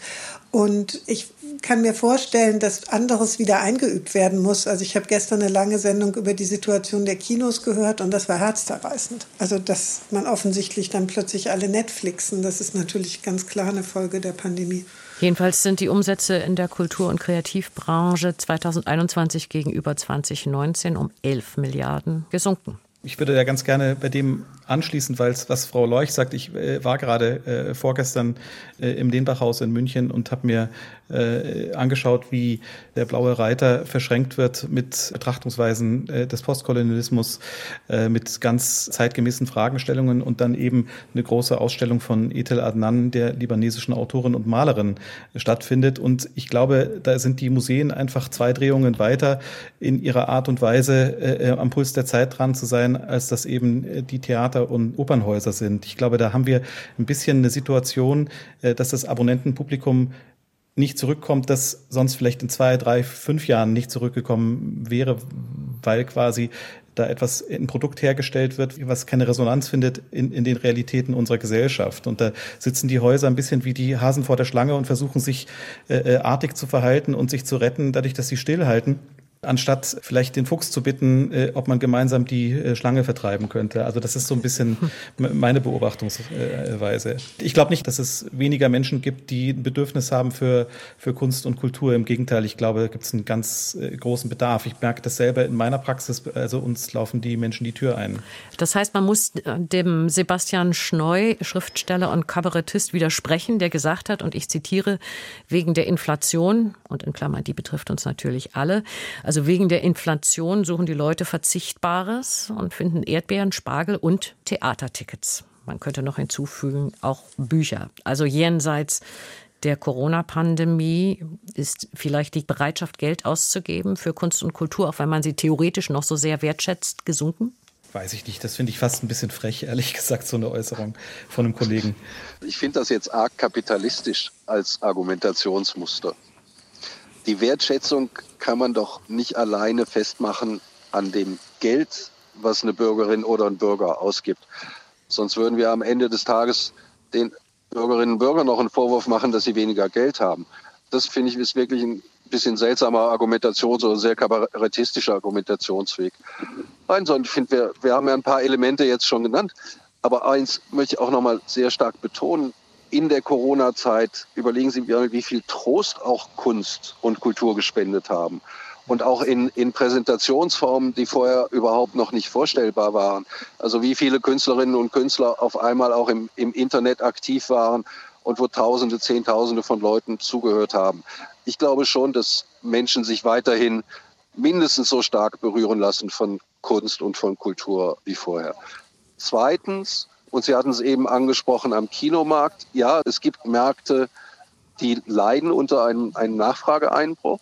Und ich kann mir vorstellen, dass anderes wieder eingeübt werden muss. Also ich habe gestern eine lange Sendung über die Situation der Kinos gehört und das war herzzerreißend. Also dass man offensichtlich dann plötzlich alle Netflixen, das ist natürlich ganz klar eine Folge der Pandemie.
Jedenfalls sind die Umsätze in der Kultur- und Kreativbranche 2021 gegenüber 2019 um 11 Milliarden gesunken.
Ich würde ja ganz gerne bei dem anschließen, weil es, was Frau Leuch sagt, ich äh, war gerade äh, vorgestern äh, im Lehnbachhaus in München und habe mir äh, angeschaut, wie der blaue Reiter verschränkt wird mit Betrachtungsweisen äh, des Postkolonialismus, äh, mit ganz zeitgemäßen Fragestellungen und dann eben eine große Ausstellung von Ethel Adnan, der libanesischen Autorin und Malerin, stattfindet. Und ich glaube, da sind die Museen einfach zwei Drehungen weiter in ihrer Art und Weise äh, am Puls der Zeit dran zu sein, als das eben die Theater und Opernhäuser sind. Ich glaube, da haben wir ein bisschen eine Situation, äh, dass das Abonnentenpublikum nicht zurückkommt, das sonst vielleicht in zwei, drei, fünf Jahren nicht zurückgekommen wäre, weil quasi da etwas, ein Produkt hergestellt wird, was keine Resonanz findet in, in den Realitäten unserer Gesellschaft. Und da sitzen die Häuser ein bisschen wie die Hasen vor der Schlange und versuchen sich äh, äh artig zu verhalten und sich zu retten, dadurch, dass sie stillhalten anstatt vielleicht den Fuchs zu bitten, äh, ob man gemeinsam die äh, Schlange vertreiben könnte. Also das ist so ein bisschen meine Beobachtungsweise. Ich glaube nicht, dass es weniger Menschen gibt, die ein Bedürfnis haben für, für Kunst und Kultur. Im Gegenteil, ich glaube, da gibt es einen ganz äh, großen Bedarf. Ich merke das selber in meiner Praxis, also uns laufen die Menschen die Tür ein.
Das heißt, man muss dem Sebastian Schneu, Schriftsteller und Kabarettist, widersprechen, der gesagt hat, und ich zitiere, wegen der Inflation, und in Klammern, die betrifft uns natürlich alle, also wegen der Inflation suchen die Leute Verzichtbares und finden Erdbeeren, Spargel und Theatertickets. Man könnte noch hinzufügen, auch Bücher. Also jenseits der Corona-Pandemie ist vielleicht die Bereitschaft, Geld auszugeben für Kunst und Kultur, auch wenn man sie theoretisch noch so sehr wertschätzt, gesunken?
Weiß ich nicht. Das finde ich fast ein bisschen frech, ehrlich gesagt, so eine Äußerung von einem Kollegen.
Ich finde das jetzt arg kapitalistisch als Argumentationsmuster die Wertschätzung kann man doch nicht alleine festmachen an dem Geld, was eine Bürgerin oder ein Bürger ausgibt. Sonst würden wir am Ende des Tages den Bürgerinnen und Bürgern noch einen Vorwurf machen, dass sie weniger Geld haben. Das finde ich ist wirklich ein bisschen seltsamer Argumentations- oder sehr kabarettistischer Argumentationsweg. Nein, sondern ich finde, wir, wir haben ja ein paar Elemente jetzt schon genannt. Aber eins möchte ich auch noch mal sehr stark betonen in der Corona-Zeit, überlegen Sie, wie viel Trost auch Kunst und Kultur gespendet haben. Und auch in, in Präsentationsformen, die vorher überhaupt noch nicht vorstellbar waren. Also wie viele Künstlerinnen und Künstler auf einmal auch im, im Internet aktiv waren und wo Tausende, Zehntausende von Leuten zugehört haben. Ich glaube schon, dass Menschen sich weiterhin mindestens so stark berühren lassen von Kunst und von Kultur wie vorher. Zweitens, und Sie hatten es eben angesprochen am Kinomarkt. Ja, es gibt Märkte, die leiden unter einem, einem Nachfrageeinbruch.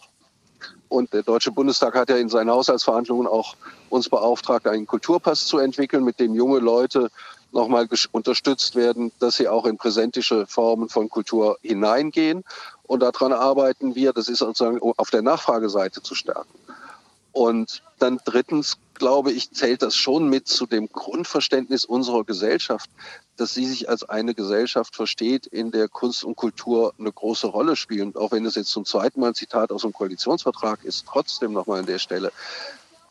Und der Deutsche Bundestag hat ja in seinen Haushaltsverhandlungen auch uns beauftragt, einen Kulturpass zu entwickeln, mit dem junge Leute nochmal unterstützt werden, dass sie auch in präsentische Formen von Kultur hineingehen. Und daran arbeiten wir, das ist sozusagen auf der Nachfrageseite zu stärken. Und dann drittens, glaube ich, zählt das schon mit zu dem Grundverständnis unserer Gesellschaft, dass sie sich als eine Gesellschaft versteht, in der Kunst und Kultur eine große Rolle spielen. Auch wenn es jetzt zum zweiten Mal ein Zitat aus dem Koalitionsvertrag ist, trotzdem nochmal an der Stelle.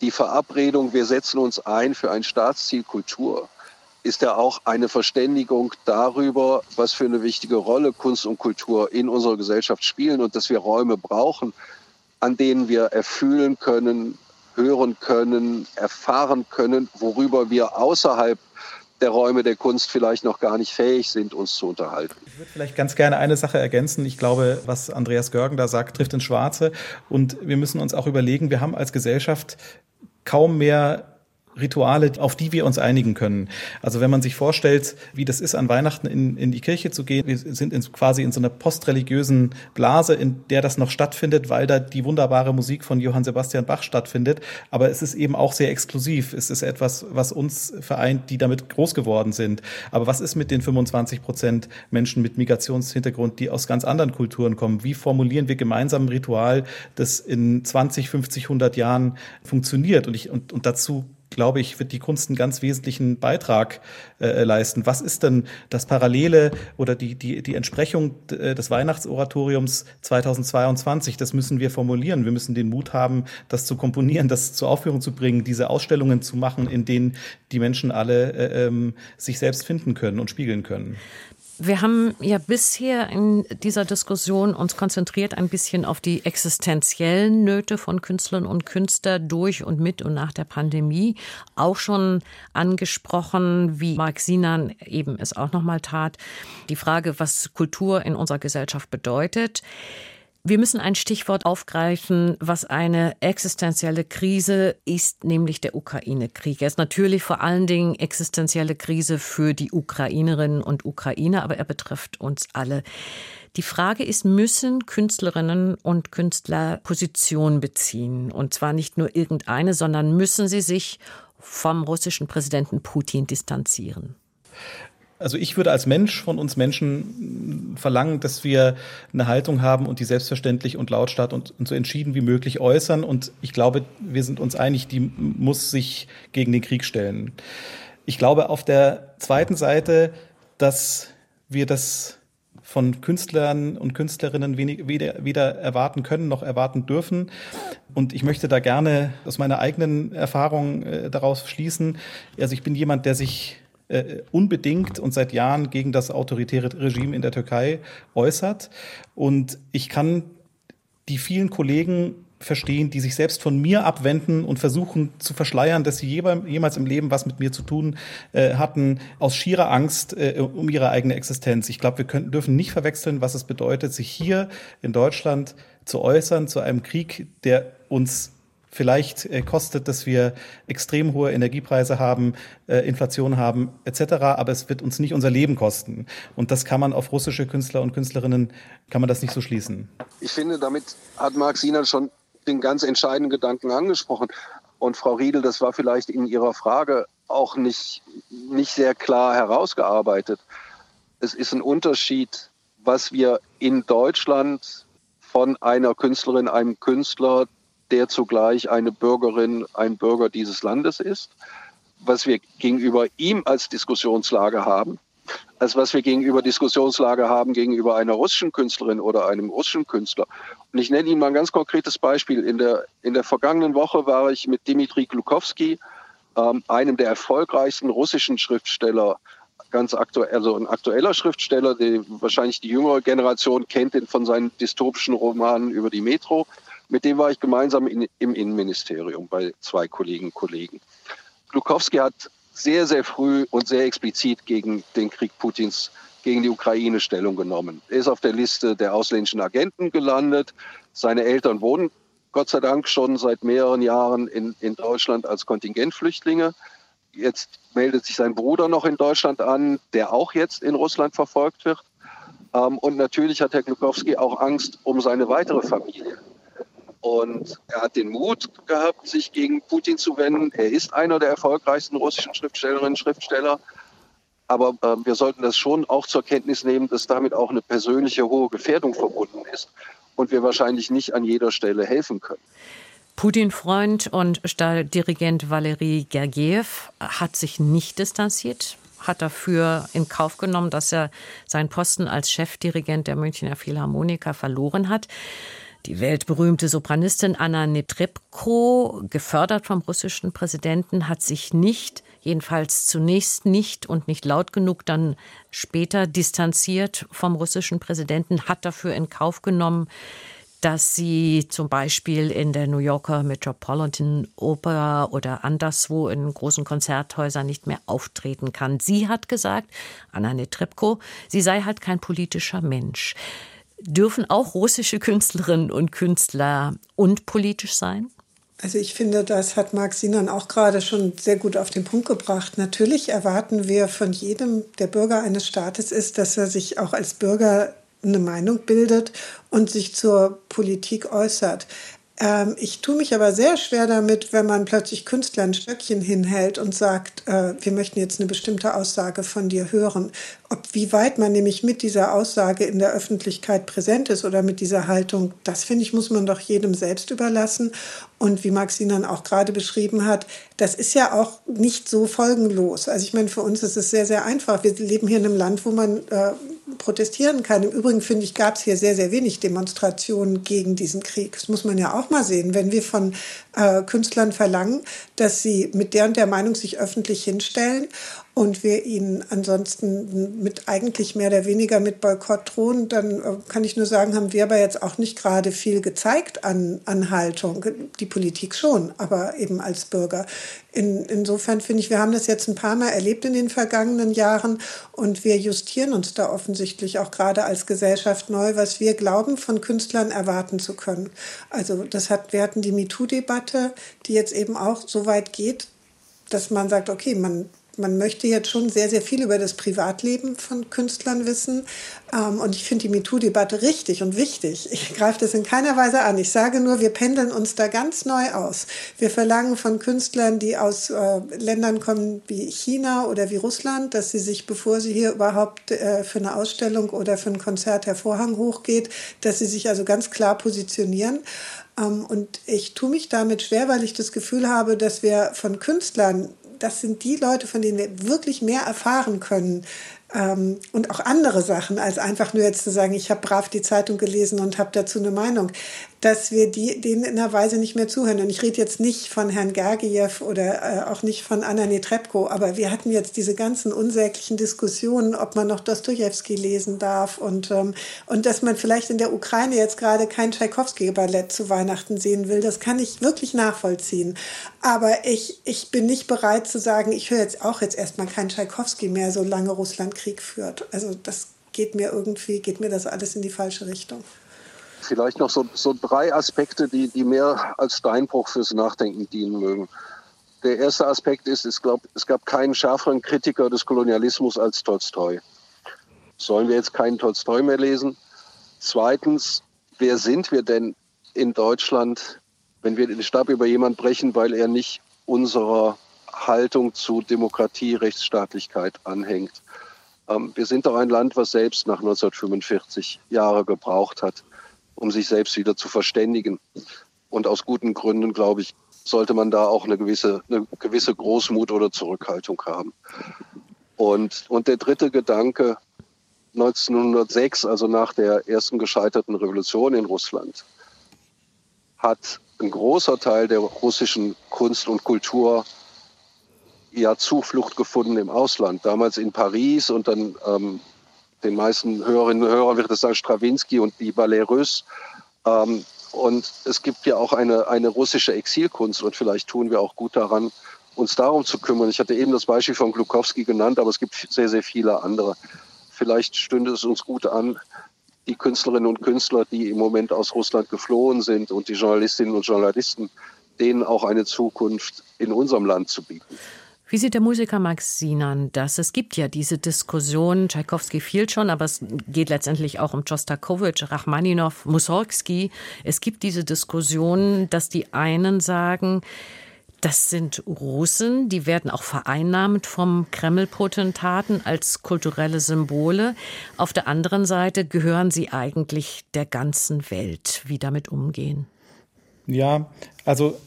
Die Verabredung, wir setzen uns ein für ein Staatsziel Kultur, ist ja auch eine Verständigung darüber, was für eine wichtige Rolle Kunst und Kultur in unserer Gesellschaft spielen und dass wir Räume brauchen, an denen wir erfühlen können, hören können, erfahren können, worüber wir außerhalb der Räume der Kunst vielleicht noch gar nicht fähig sind, uns zu unterhalten.
Ich würde vielleicht ganz gerne eine Sache ergänzen. Ich glaube, was Andreas Görgen da sagt, trifft ins Schwarze. Und wir müssen uns auch überlegen, wir haben als Gesellschaft kaum mehr Rituale, auf die wir uns einigen können. Also wenn man sich vorstellt, wie das ist, an Weihnachten in, in die Kirche zu gehen, wir sind in, quasi in so einer postreligiösen Blase, in der das noch stattfindet, weil da die wunderbare Musik von Johann Sebastian Bach stattfindet. Aber es ist eben auch sehr exklusiv. Es ist etwas, was uns vereint, die damit groß geworden sind. Aber was ist mit den 25 Prozent Menschen mit Migrationshintergrund, die aus ganz anderen Kulturen kommen? Wie formulieren wir gemeinsam ein Ritual, das in 20, 50, 100 Jahren funktioniert? Und, ich, und, und dazu glaube ich, wird die Kunst einen ganz wesentlichen Beitrag äh, leisten. Was ist denn das Parallele oder die, die, die Entsprechung äh, des Weihnachtsoratoriums 2022? Das müssen wir formulieren. Wir müssen den Mut haben, das zu komponieren, das zur Aufführung zu bringen, diese Ausstellungen zu machen, in denen die Menschen alle äh, ähm, sich selbst finden können und spiegeln können.
Wir haben ja bisher in dieser Diskussion uns konzentriert ein bisschen auf die existenziellen Nöte von Künstlern und Künstlern durch und mit und nach der Pandemie. Auch schon angesprochen, wie Mark Sinan eben es auch nochmal tat, die Frage, was Kultur in unserer Gesellschaft bedeutet. Wir müssen ein Stichwort aufgreifen, was eine existenzielle Krise ist, nämlich der Ukraine-Krieg. Er ist natürlich vor allen Dingen existenzielle Krise für die Ukrainerinnen und Ukrainer, aber er betrifft uns alle. Die Frage ist, müssen Künstlerinnen und Künstler Position beziehen? Und zwar nicht nur irgendeine, sondern müssen sie sich vom russischen Präsidenten Putin distanzieren?
Also ich würde als Mensch von uns Menschen verlangen, dass wir eine Haltung haben und die selbstverständlich und lautstark und, und so entschieden wie möglich äußern. Und ich glaube, wir sind uns einig, die muss sich gegen den Krieg stellen. Ich glaube auf der zweiten Seite, dass wir das von Künstlern und Künstlerinnen wenig, weder, weder erwarten können noch erwarten dürfen. Und ich möchte da gerne aus meiner eigenen Erfahrung äh, daraus schließen. Also ich bin jemand, der sich äh, unbedingt und seit Jahren gegen das autoritäre Regime in der Türkei äußert. Und ich kann die vielen Kollegen verstehen, die sich selbst von mir abwenden und versuchen zu verschleiern, dass sie jemals im Leben was mit mir zu tun äh, hatten, aus schierer Angst äh, um ihre eigene Existenz. Ich glaube, wir können, dürfen nicht verwechseln, was es bedeutet, sich hier in Deutschland zu äußern zu einem Krieg, der uns vielleicht äh, kostet, dass wir extrem hohe Energiepreise haben, äh, Inflation haben etc., aber es wird uns nicht unser Leben kosten. Und das kann man auf russische Künstler und Künstlerinnen, kann man das nicht so schließen.
Ich finde, damit hat Marc Sinan schon den ganz entscheidenden Gedanken angesprochen. Und Frau Riedel, das war vielleicht in Ihrer Frage auch nicht, nicht sehr klar herausgearbeitet. Es ist ein Unterschied, was wir in Deutschland von einer Künstlerin, einem Künstler, der zugleich eine Bürgerin, ein Bürger dieses Landes ist, was wir gegenüber ihm als Diskussionslage haben, als was wir gegenüber Diskussionslage haben gegenüber einer russischen Künstlerin oder einem russischen Künstler. Und ich nenne Ihnen mal ein ganz konkretes Beispiel. In der, in der vergangenen Woche war ich mit Dimitri Glukowski, ähm, einem der erfolgreichsten russischen Schriftsteller, ganz aktuell, also ein aktueller Schriftsteller, den wahrscheinlich die jüngere Generation kennt ihn von seinen dystopischen Romanen über die Metro. Mit dem war ich gemeinsam in, im Innenministerium bei zwei Kollegen und Kollegen. Glukowski hat sehr, sehr früh und sehr explizit gegen den Krieg Putins gegen die Ukraine Stellung genommen. Er ist auf der Liste der ausländischen Agenten gelandet. Seine Eltern wohnen Gott sei Dank schon seit mehreren Jahren in, in Deutschland als Kontingentflüchtlinge. Jetzt meldet sich sein Bruder noch in Deutschland an, der auch jetzt in Russland verfolgt wird. Ähm, und natürlich hat Herr Glukowski auch Angst um seine weitere Familie. Und er hat den Mut gehabt, sich gegen Putin zu wenden. Er ist einer der erfolgreichsten russischen Schriftstellerinnen und Schriftsteller. Aber äh, wir sollten das schon auch zur Kenntnis nehmen, dass damit auch eine persönliche hohe Gefährdung verbunden ist und wir wahrscheinlich nicht an jeder Stelle helfen können.
Putin-Freund und Stahldirigent Valery Gergiev hat sich nicht distanziert, hat dafür in Kauf genommen, dass er seinen Posten als Chefdirigent der Münchner Philharmoniker verloren hat. Die weltberühmte Sopranistin Anna Netrebko, gefördert vom russischen Präsidenten, hat sich nicht, jedenfalls zunächst nicht und nicht laut genug, dann später distanziert vom russischen Präsidenten, hat dafür in Kauf genommen, dass sie zum Beispiel in der New Yorker Metropolitan Opera oder anderswo in großen Konzerthäusern nicht mehr auftreten kann. Sie hat gesagt, Anna Netrebko, sie sei halt kein politischer Mensch. Dürfen auch russische Künstlerinnen und Künstler unpolitisch sein?
Also ich finde, das hat Marc Sinan auch gerade schon sehr gut auf den Punkt gebracht. Natürlich erwarten wir von jedem, der Bürger eines Staates ist, dass er sich auch als Bürger eine Meinung bildet und sich zur Politik äußert. Ähm, ich tue mich aber sehr schwer damit, wenn man plötzlich Künstler ein Stöckchen hinhält und sagt, äh, wir möchten jetzt eine bestimmte Aussage von dir hören. Ob wie weit man nämlich mit dieser Aussage in der Öffentlichkeit präsent ist oder mit dieser Haltung, das finde ich, muss man doch jedem selbst überlassen. Und wie Maxine dann auch gerade beschrieben hat, das ist ja auch nicht so folgenlos. Also ich meine, für uns ist es sehr, sehr einfach. Wir leben hier in einem Land, wo man äh, protestieren kann. Im Übrigen finde ich, gab es hier sehr, sehr wenig Demonstrationen gegen diesen Krieg. Das muss man ja auch mal sehen. Wenn wir von äh, Künstlern verlangen, dass sie mit der und der Meinung sich öffentlich hinstellen und wir ihnen ansonsten mit eigentlich mehr oder weniger mit Boykott drohen, dann äh, kann ich nur sagen, haben wir aber jetzt auch nicht gerade viel gezeigt an, an Haltung. Die Politik schon, aber eben als Bürger. In, insofern finde ich, wir haben das jetzt ein paar Mal erlebt in den vergangenen Jahren und wir justieren uns da offensichtlich auch gerade als Gesellschaft neu, was wir glauben, von Künstlern erwarten zu können. Also das hat, wir hatten die MeToo-Debatte, die jetzt eben auch so weit geht, dass man sagt, okay, man man möchte jetzt schon sehr, sehr viel über das Privatleben von Künstlern wissen. Ähm, und ich finde die MeToo-Debatte richtig und wichtig. Ich greife das in keiner Weise an. Ich sage nur, wir pendeln uns da ganz neu aus. Wir verlangen von Künstlern, die aus äh, Ländern kommen wie China oder wie Russland, dass sie sich, bevor sie hier überhaupt äh, für eine Ausstellung oder für ein Konzert der Vorhang hochgeht, dass sie sich also ganz klar positionieren. Ähm, und ich tue mich damit schwer, weil ich das Gefühl habe, dass wir von Künstlern das sind die Leute, von denen wir wirklich mehr erfahren können, ähm, und auch andere Sachen, als einfach nur jetzt zu sagen, ich habe brav die Zeitung gelesen und habe dazu eine Meinung, dass wir die, denen in einer Weise nicht mehr zuhören. Und ich rede jetzt nicht von Herrn Gergiev oder äh, auch nicht von Anna Netrebko, aber wir hatten jetzt diese ganzen unsäglichen Diskussionen, ob man noch Dostoevsky lesen darf und, ähm, und dass man vielleicht in der Ukraine jetzt gerade kein Tschaikowski-Ballett zu Weihnachten sehen will, das kann ich wirklich nachvollziehen. Aber ich, ich bin nicht bereit zu sagen, ich höre jetzt auch jetzt erstmal kein Tschaikowski mehr, solange Russland Krieg führt. Also das geht mir irgendwie, geht mir das alles in die falsche Richtung.
Vielleicht noch so, so drei Aspekte, die, die mehr als Steinbruch fürs Nachdenken dienen mögen. Der erste Aspekt ist, ich glaube, es gab keinen schärferen Kritiker des Kolonialismus als Tolstoi. Sollen wir jetzt keinen Tolstoi mehr lesen? Zweitens, wer sind wir denn in Deutschland, wenn wir den Stab über jemanden brechen, weil er nicht unserer Haltung zu Demokratie, Rechtsstaatlichkeit anhängt? Ähm, wir sind doch ein Land, was selbst nach 1945 Jahre gebraucht hat, um sich selbst wieder zu verständigen. Und aus guten Gründen, glaube ich, sollte man da auch eine gewisse, eine gewisse Großmut oder Zurückhaltung haben. Und, und der dritte Gedanke, 1906, also nach der ersten gescheiterten Revolution in Russland, hat ein großer Teil der russischen Kunst und Kultur ja Zuflucht gefunden im Ausland. Damals in Paris und dann ähm, den meisten Hörerinnen und Hörern wird es sagen Stravinsky und die Ballet. Ähm, und es gibt ja auch eine, eine russische Exilkunst und vielleicht tun wir auch gut daran, uns darum zu kümmern. Ich hatte eben das Beispiel von Glukowski genannt, aber es gibt sehr, sehr viele andere. Vielleicht stünde es uns gut an, die Künstlerinnen und Künstler, die im Moment aus Russland geflohen sind und die Journalistinnen und Journalisten, denen auch eine Zukunft in unserem Land zu bieten.
Wie sieht der Musiker Max Sinan das? Es gibt ja diese Diskussion, Tschaikowski fiel schon, aber es geht letztendlich auch um Schostakowitsch, Rachmaninow, Mussorgsky. Es gibt diese Diskussion, dass die einen sagen, das sind Russen, die werden auch vereinnahmt vom Kreml-Potentaten als kulturelle Symbole. Auf der anderen Seite gehören sie eigentlich der ganzen Welt. Wie damit umgehen?
Ja, also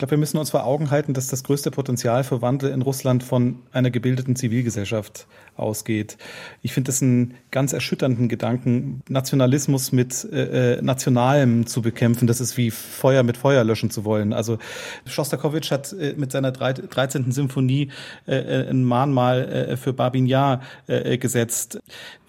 glaube, wir müssen uns vor Augen halten, dass das größte Potenzial für Wandel in Russland von einer gebildeten Zivilgesellschaft ausgeht. Ich finde es einen ganz erschütternden Gedanken, Nationalismus mit äh, äh Nationalem zu bekämpfen. Das ist wie Feuer mit Feuer löschen zu wollen. Also Schostakowitsch hat äh, mit seiner 13. Symphonie äh, äh, ein Mahnmal äh, für Babin Yar äh, gesetzt.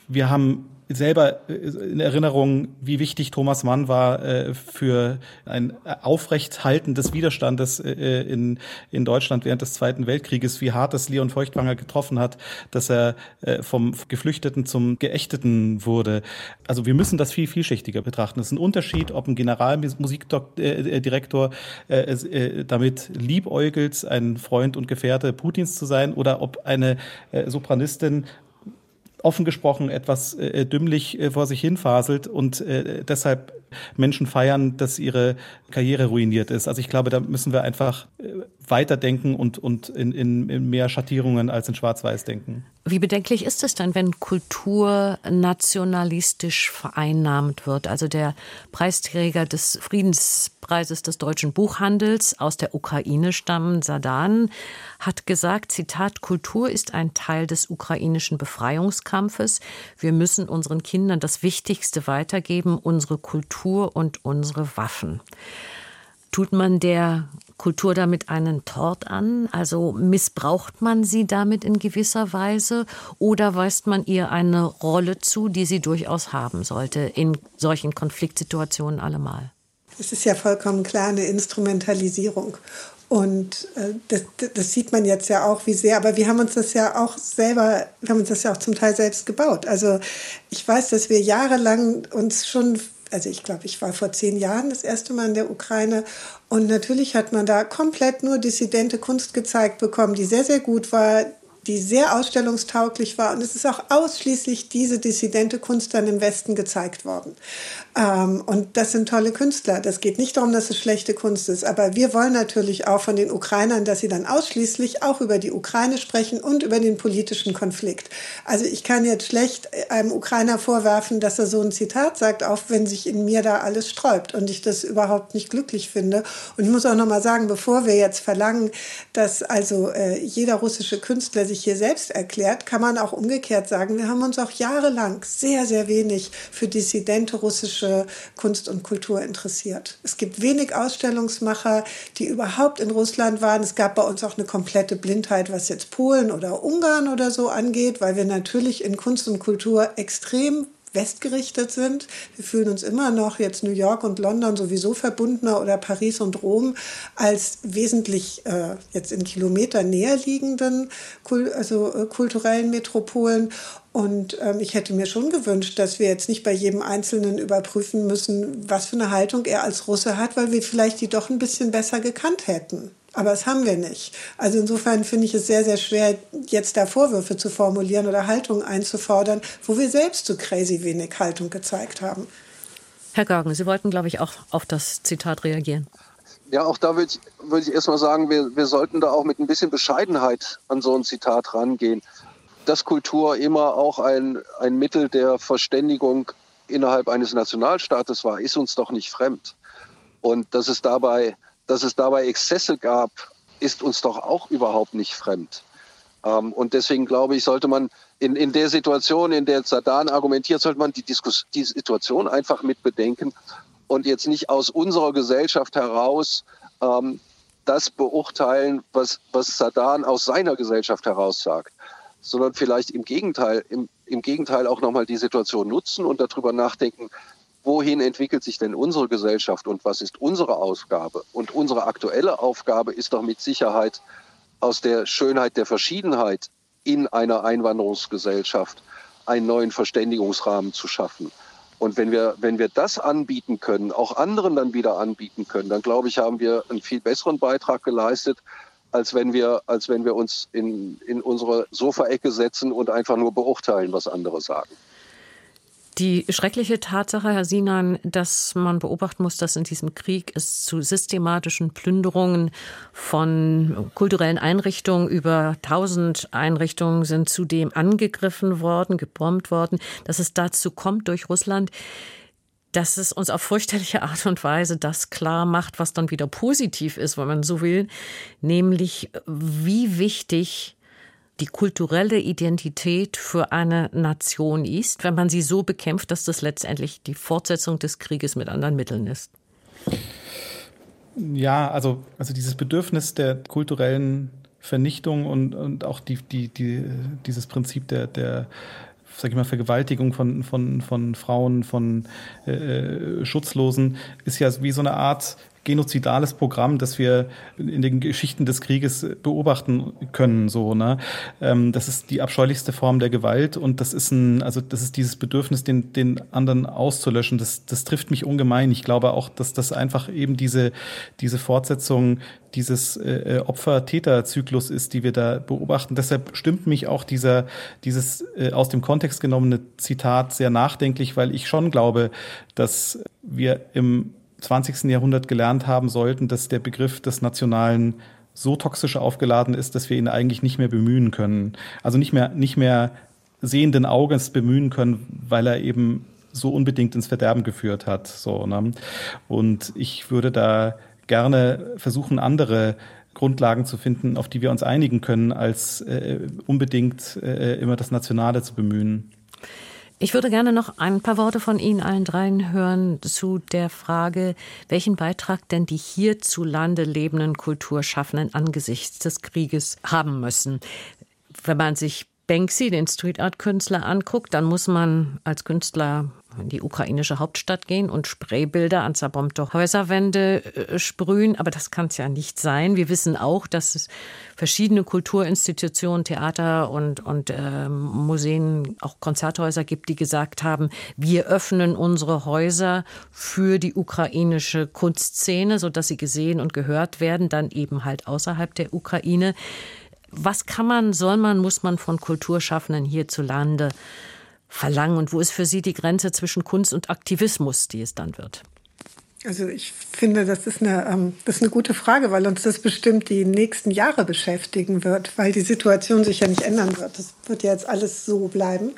Wir haben selber äh, in Erinnerung, wie wichtig Thomas Mann war äh, für ein Aufrechthalten des Widerstandes äh, in, in Deutschland während des Zweiten Weltkrieges, wie hart es Leon Feuchtwanger getroffen hat, dass er vom Geflüchteten zum Geächteten wurde. Also wir müssen das viel vielschichtiger betrachten. Es ist ein Unterschied, ob ein Generalmusikdirektor damit liebäugelt, ein Freund und Gefährte Putins zu sein, oder ob eine Sopranistin offen gesprochen etwas äh, dümmlich äh, vor sich hinfaselt und äh, deshalb Menschen feiern, dass ihre Karriere ruiniert ist. Also ich glaube, da müssen wir einfach äh, weiterdenken und, und in, in, in mehr Schattierungen als in Schwarz-Weiß denken.
Wie bedenklich ist es denn, wenn Kultur nationalistisch vereinnahmt wird? Also der Preisträger des Friedenspreises des deutschen Buchhandels aus der Ukraine stammen, Sadan, hat gesagt, Zitat, Kultur ist ein Teil des ukrainischen Befreiungskampfes. Wir müssen unseren Kindern das Wichtigste weitergeben, unsere Kultur und unsere Waffen. Tut man der Kultur damit einen Tort an? Also missbraucht man sie damit in gewisser Weise oder weist man ihr eine Rolle zu, die sie durchaus haben sollte in solchen Konfliktsituationen allemal?
Es ist ja vollkommen klar eine Instrumentalisierung. Und äh, das, das, sieht man jetzt ja auch, wie sehr, aber wir haben uns das ja auch selber, wir haben uns das ja auch zum Teil selbst gebaut. Also ich weiß, dass wir jahrelang uns schon also ich glaube, ich war vor zehn Jahren das erste Mal in der Ukraine. Und natürlich hat man da komplett nur dissidente Kunst gezeigt bekommen, die sehr, sehr gut war, die sehr ausstellungstauglich war. Und es ist auch ausschließlich diese dissidente Kunst dann im Westen gezeigt worden. Ähm, und das sind tolle Künstler. Das geht nicht darum, dass es schlechte Kunst ist. Aber wir wollen natürlich auch von den Ukrainern, dass sie dann ausschließlich auch über die Ukraine sprechen und über den politischen Konflikt. Also ich kann jetzt schlecht einem Ukrainer vorwerfen, dass er so ein Zitat sagt, auch wenn sich in mir da alles sträubt und ich das überhaupt nicht glücklich finde. Und ich muss auch noch mal sagen, bevor wir jetzt verlangen, dass also äh, jeder russische Künstler sich sich hier selbst erklärt, kann man auch umgekehrt sagen, wir haben uns auch jahrelang sehr, sehr wenig für dissidente russische Kunst und Kultur interessiert. Es gibt wenig Ausstellungsmacher, die überhaupt in Russland waren. Es gab bei uns auch eine komplette Blindheit, was jetzt Polen oder Ungarn oder so angeht, weil wir natürlich in Kunst und Kultur extrem westgerichtet sind. Wir fühlen uns immer noch jetzt New York und London sowieso verbundener oder Paris und Rom als wesentlich äh, jetzt in Kilometer näher liegenden also, äh, kulturellen Metropolen. Und ähm, ich hätte mir schon gewünscht, dass wir jetzt nicht bei jedem Einzelnen überprüfen müssen, was für eine Haltung er als Russe hat, weil wir vielleicht die doch ein bisschen besser gekannt hätten. Aber das haben wir nicht. Also insofern finde ich es sehr, sehr schwer, jetzt da Vorwürfe zu formulieren oder Haltungen einzufordern, wo wir selbst so crazy wenig Haltung gezeigt haben.
Herr Gagen, Sie wollten, glaube ich, auch auf das Zitat reagieren.
Ja, auch da würde ich, würd ich erstmal sagen, wir, wir sollten da auch mit ein bisschen Bescheidenheit an so ein Zitat rangehen. Dass Kultur immer auch ein, ein Mittel der Verständigung innerhalb eines Nationalstaates war, ist uns doch nicht fremd. Und dass es dabei dass es dabei Exzesse gab, ist uns doch auch überhaupt nicht fremd. Ähm, und deswegen glaube ich, sollte man in, in der Situation, in der Sadan argumentiert, sollte man die, Diskus die Situation einfach mit bedenken und jetzt nicht aus unserer Gesellschaft heraus ähm, das beurteilen, was, was Sadan aus seiner Gesellschaft heraus sagt, sondern vielleicht im Gegenteil, im, im Gegenteil auch nochmal die Situation nutzen und darüber nachdenken, wohin entwickelt sich denn unsere Gesellschaft und was ist unsere Aufgabe? Und unsere aktuelle Aufgabe ist doch mit Sicherheit aus der Schönheit der Verschiedenheit in einer Einwanderungsgesellschaft einen neuen Verständigungsrahmen zu schaffen. Und wenn wir, wenn wir das anbieten können, auch anderen dann wieder anbieten können, dann glaube ich, haben wir einen viel besseren Beitrag geleistet, als wenn wir, als wenn wir uns in, in unsere Sofaecke setzen und einfach nur beurteilen, was andere sagen.
Die schreckliche Tatsache, Herr Sinan, dass man beobachten muss, dass in diesem Krieg es zu systematischen Plünderungen von kulturellen Einrichtungen über tausend Einrichtungen sind zudem angegriffen worden, gebombt worden, dass es dazu kommt durch Russland, dass es uns auf fürchterliche Art und Weise das klar macht, was dann wieder positiv ist, wenn man so will, nämlich wie wichtig die kulturelle Identität für eine Nation ist, wenn man sie so bekämpft, dass das letztendlich die Fortsetzung des Krieges mit anderen Mitteln ist?
Ja, also, also dieses Bedürfnis der kulturellen Vernichtung und, und auch die, die, die, dieses Prinzip der, der sag ich mal, Vergewaltigung von, von, von Frauen, von äh, Schutzlosen, ist ja wie so eine Art genozidales Programm, das wir in den Geschichten des Krieges beobachten können. So, ne? Ähm, das ist die abscheulichste Form der Gewalt und das ist ein, also das ist dieses Bedürfnis, den, den anderen auszulöschen. Das, das trifft mich ungemein. Ich glaube auch, dass das einfach eben diese, diese Fortsetzung dieses äh, Opfer-Täter-Zyklus ist, die wir da beobachten. Deshalb stimmt mich auch dieser, dieses äh, aus dem Kontext genommene Zitat sehr nachdenklich, weil ich schon glaube, dass wir im 20. Jahrhundert gelernt haben sollten, dass der Begriff des Nationalen so toxisch aufgeladen ist, dass wir ihn eigentlich nicht mehr bemühen können. Also nicht mehr, nicht mehr sehenden Auges bemühen können, weil er eben so unbedingt ins Verderben geführt hat. So, ne? Und ich würde da gerne versuchen, andere Grundlagen zu finden, auf die wir uns einigen können, als äh, unbedingt äh, immer das Nationale zu bemühen.
Ich würde gerne noch ein paar Worte von Ihnen allen dreien hören zu der Frage, welchen Beitrag denn die hierzulande lebenden Kulturschaffenden angesichts des Krieges haben müssen. Wenn man sich Banksy, den Street Art Künstler, anguckt, dann muss man als Künstler in die ukrainische Hauptstadt gehen und Spraybilder an zerbombte Häuserwände äh, sprühen. Aber das kann es ja nicht sein. Wir wissen auch, dass es verschiedene Kulturinstitutionen, Theater und, und äh, Museen, auch Konzerthäuser gibt, die gesagt haben, wir öffnen unsere Häuser für die ukrainische Kunstszene, sodass sie gesehen und gehört werden, dann eben halt außerhalb der Ukraine. Was kann man, soll man, muss man von Kulturschaffenden hierzulande verlangen? Und wo ist für Sie die Grenze zwischen Kunst und Aktivismus, die es dann wird?
Also ich finde, das ist, eine, ähm, das ist eine gute Frage, weil uns das bestimmt die nächsten Jahre beschäftigen wird, weil die Situation sich ja nicht ändern wird. Das wird ja jetzt alles so bleiben.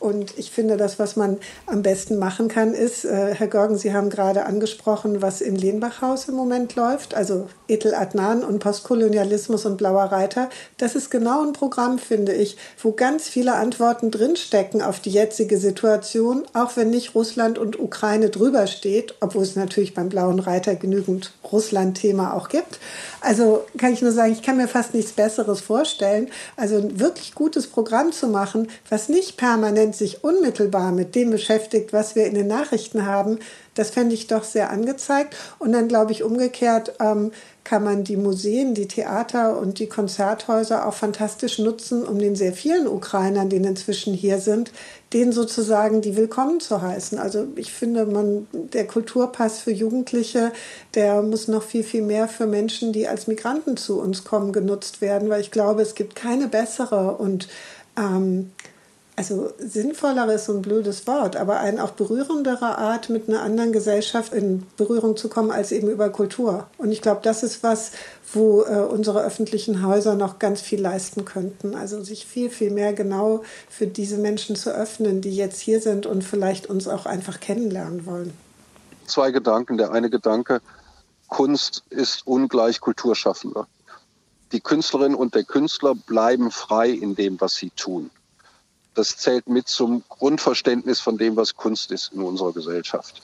Und ich finde, das, was man am besten machen kann, ist, äh, Herr Görgen, Sie haben gerade angesprochen, was im Lehnbachhaus im Moment läuft, also Etel Adnan und Postkolonialismus und Blauer Reiter. Das ist genau ein Programm, finde ich, wo ganz viele Antworten drinstecken auf die jetzige Situation, auch wenn nicht Russland und Ukraine drüber steht, obwohl es natürlich beim Blauen Reiter genügend Russland-Thema auch gibt. Also kann ich nur sagen, ich kann mir fast nichts Besseres vorstellen. Also ein wirklich gutes Programm zu machen, was nicht permanent sich unmittelbar mit dem beschäftigt, was wir in den Nachrichten haben, das fände ich doch sehr angezeigt. Und dann glaube ich umgekehrt, ähm, kann man die Museen, die Theater und die Konzerthäuser auch fantastisch nutzen, um den sehr vielen Ukrainern, die inzwischen hier sind, denen sozusagen die willkommen zu heißen. Also ich finde, man, der Kulturpass für Jugendliche, der muss noch viel, viel mehr für Menschen, die als Migranten zu uns kommen, genutzt werden, weil ich glaube, es gibt keine bessere und ähm, also sinnvoller ist so ein blödes Wort, aber eine auch berührendere Art, mit einer anderen Gesellschaft in Berührung zu kommen, als eben über Kultur. Und ich glaube, das ist was, wo äh, unsere öffentlichen Häuser noch ganz viel leisten könnten. Also sich viel, viel mehr genau für diese Menschen zu öffnen, die jetzt hier sind und vielleicht uns auch einfach kennenlernen wollen.
Zwei Gedanken. Der eine Gedanke, Kunst ist ungleich Kulturschaffender. Die Künstlerin und der Künstler bleiben frei in dem, was sie tun. Das zählt mit zum Grundverständnis von dem, was Kunst ist in unserer Gesellschaft.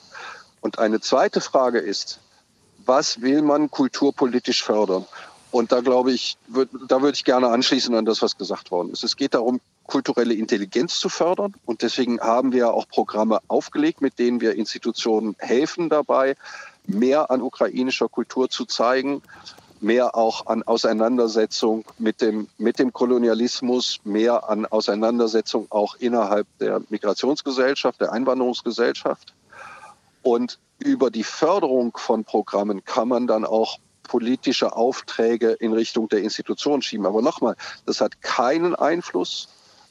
Und eine zweite Frage ist, was will man kulturpolitisch fördern? Und da glaube ich, würd, da würde ich gerne anschließen an das, was gesagt worden ist. Es geht darum, kulturelle Intelligenz zu fördern. Und deswegen haben wir auch Programme aufgelegt, mit denen wir Institutionen helfen dabei, mehr an ukrainischer Kultur zu zeigen, mehr auch an Auseinandersetzung mit dem, mit dem Kolonialismus, mehr an Auseinandersetzung auch innerhalb der Migrationsgesellschaft, der Einwanderungsgesellschaft. Und über die Förderung von Programmen kann man dann auch politische Aufträge in Richtung der Institution schieben. Aber nochmal, das hat keinen Einfluss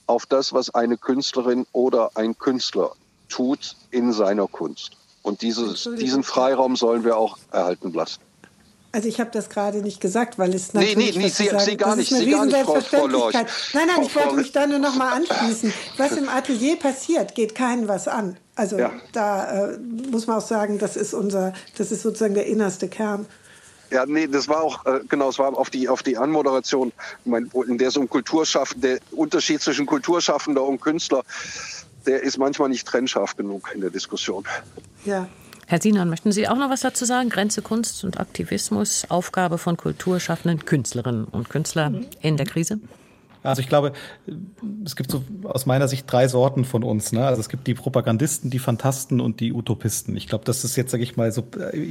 auf das, was eine Künstlerin oder ein Künstler tut in seiner Kunst. Und dieses, diesen Freiraum sollen wir auch erhalten lassen.
Also ich habe das gerade nicht gesagt, weil es natürlich... Nee,
nee, nee Sie, Sie, gar nicht, Sie gar nicht, Frau, Frau Lorch.
Nein, nein, ich wollte mich da nur noch mal anschließen. Was im Atelier passiert, geht keinen was an. Also ja. da äh, muss man auch sagen, das ist unser, das ist sozusagen der innerste Kern.
Ja, nee, das war auch, äh, genau, es war auf die, auf die Anmoderation, in der so ein Kulturschaffender, der Unterschied zwischen Kulturschaffender und Künstler, der ist manchmal nicht trennscharf genug in der Diskussion.
Ja, Herr Sinan, möchten Sie auch noch was dazu sagen? Grenze Kunst und Aktivismus, Aufgabe von kulturschaffenden Künstlerinnen und Künstlern in der Krise?
Also ich glaube, es gibt so aus meiner Sicht drei Sorten von uns. Ne? Also es gibt die Propagandisten, die Fantasten und die Utopisten. Ich glaube, das ist jetzt, sage ich mal, so,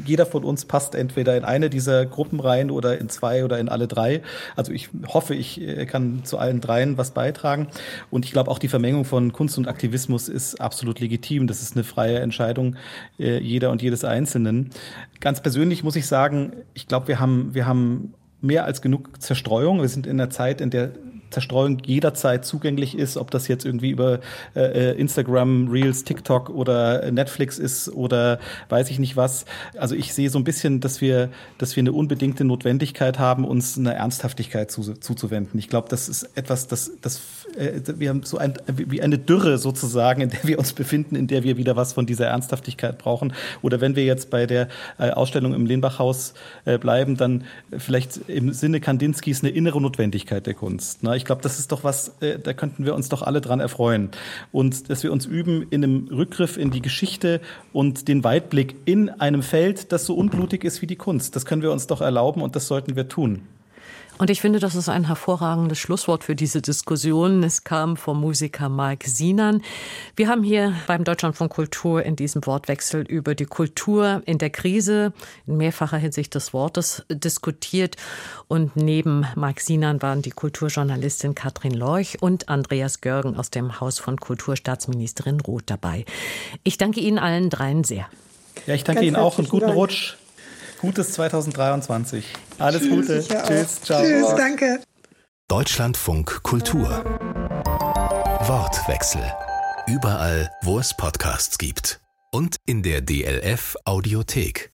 jeder von uns passt entweder in eine dieser Gruppen rein oder in zwei oder in alle drei. Also ich hoffe, ich äh, kann zu allen dreien was beitragen. Und ich glaube, auch die Vermengung von Kunst und Aktivismus ist absolut legitim. Das ist eine freie Entscheidung äh, jeder und jedes Einzelnen. Ganz persönlich muss ich sagen, ich glaube, wir haben, wir haben mehr als genug Zerstreuung. Wir sind in einer Zeit, in der Zerstreuung jederzeit zugänglich ist, ob das jetzt irgendwie über äh, äh, Instagram, Reels, TikTok oder Netflix ist oder weiß ich nicht was. Also ich sehe so ein bisschen, dass wir, dass wir eine unbedingte Notwendigkeit haben, uns einer Ernsthaftigkeit zu, zuzuwenden. Ich glaube, das ist etwas, das, das äh, wir haben so ein, wie eine Dürre sozusagen, in der wir uns befinden, in der wir wieder was von dieser Ernsthaftigkeit brauchen. Oder wenn wir jetzt bei der äh, Ausstellung im Lehnbachhaus äh, bleiben, dann vielleicht im Sinne Kandinskis eine innere Notwendigkeit der Kunst. Ne? Ich glaube, das ist doch was, äh, da könnten wir uns doch alle dran erfreuen. Und dass wir uns üben in einem Rückgriff in die Geschichte und den Weitblick in einem Feld, das so unblutig ist wie die Kunst. Das können wir uns doch erlauben und das sollten wir tun.
Und ich finde, das ist ein hervorragendes Schlusswort für diese Diskussion. Es kam vom Musiker Mike Sinan. Wir haben hier beim Deutschlandfunk Kultur in diesem Wortwechsel über die Kultur in der Krise in mehrfacher Hinsicht des Wortes diskutiert. Und neben Mike Sinan waren die Kulturjournalistin Katrin Lorch und Andreas Görgen aus dem Haus von Kulturstaatsministerin Roth dabei. Ich danke Ihnen allen dreien sehr.
Ja, ich danke Ganz Ihnen auch und guten Dank. Rutsch. Gutes 2023. Alles Tschüss, Gute.
Tschüss, ciao. Tschüss, danke.
Deutschlandfunk Kultur. Wortwechsel. Überall, wo es Podcasts gibt. Und in der DLF Audiothek.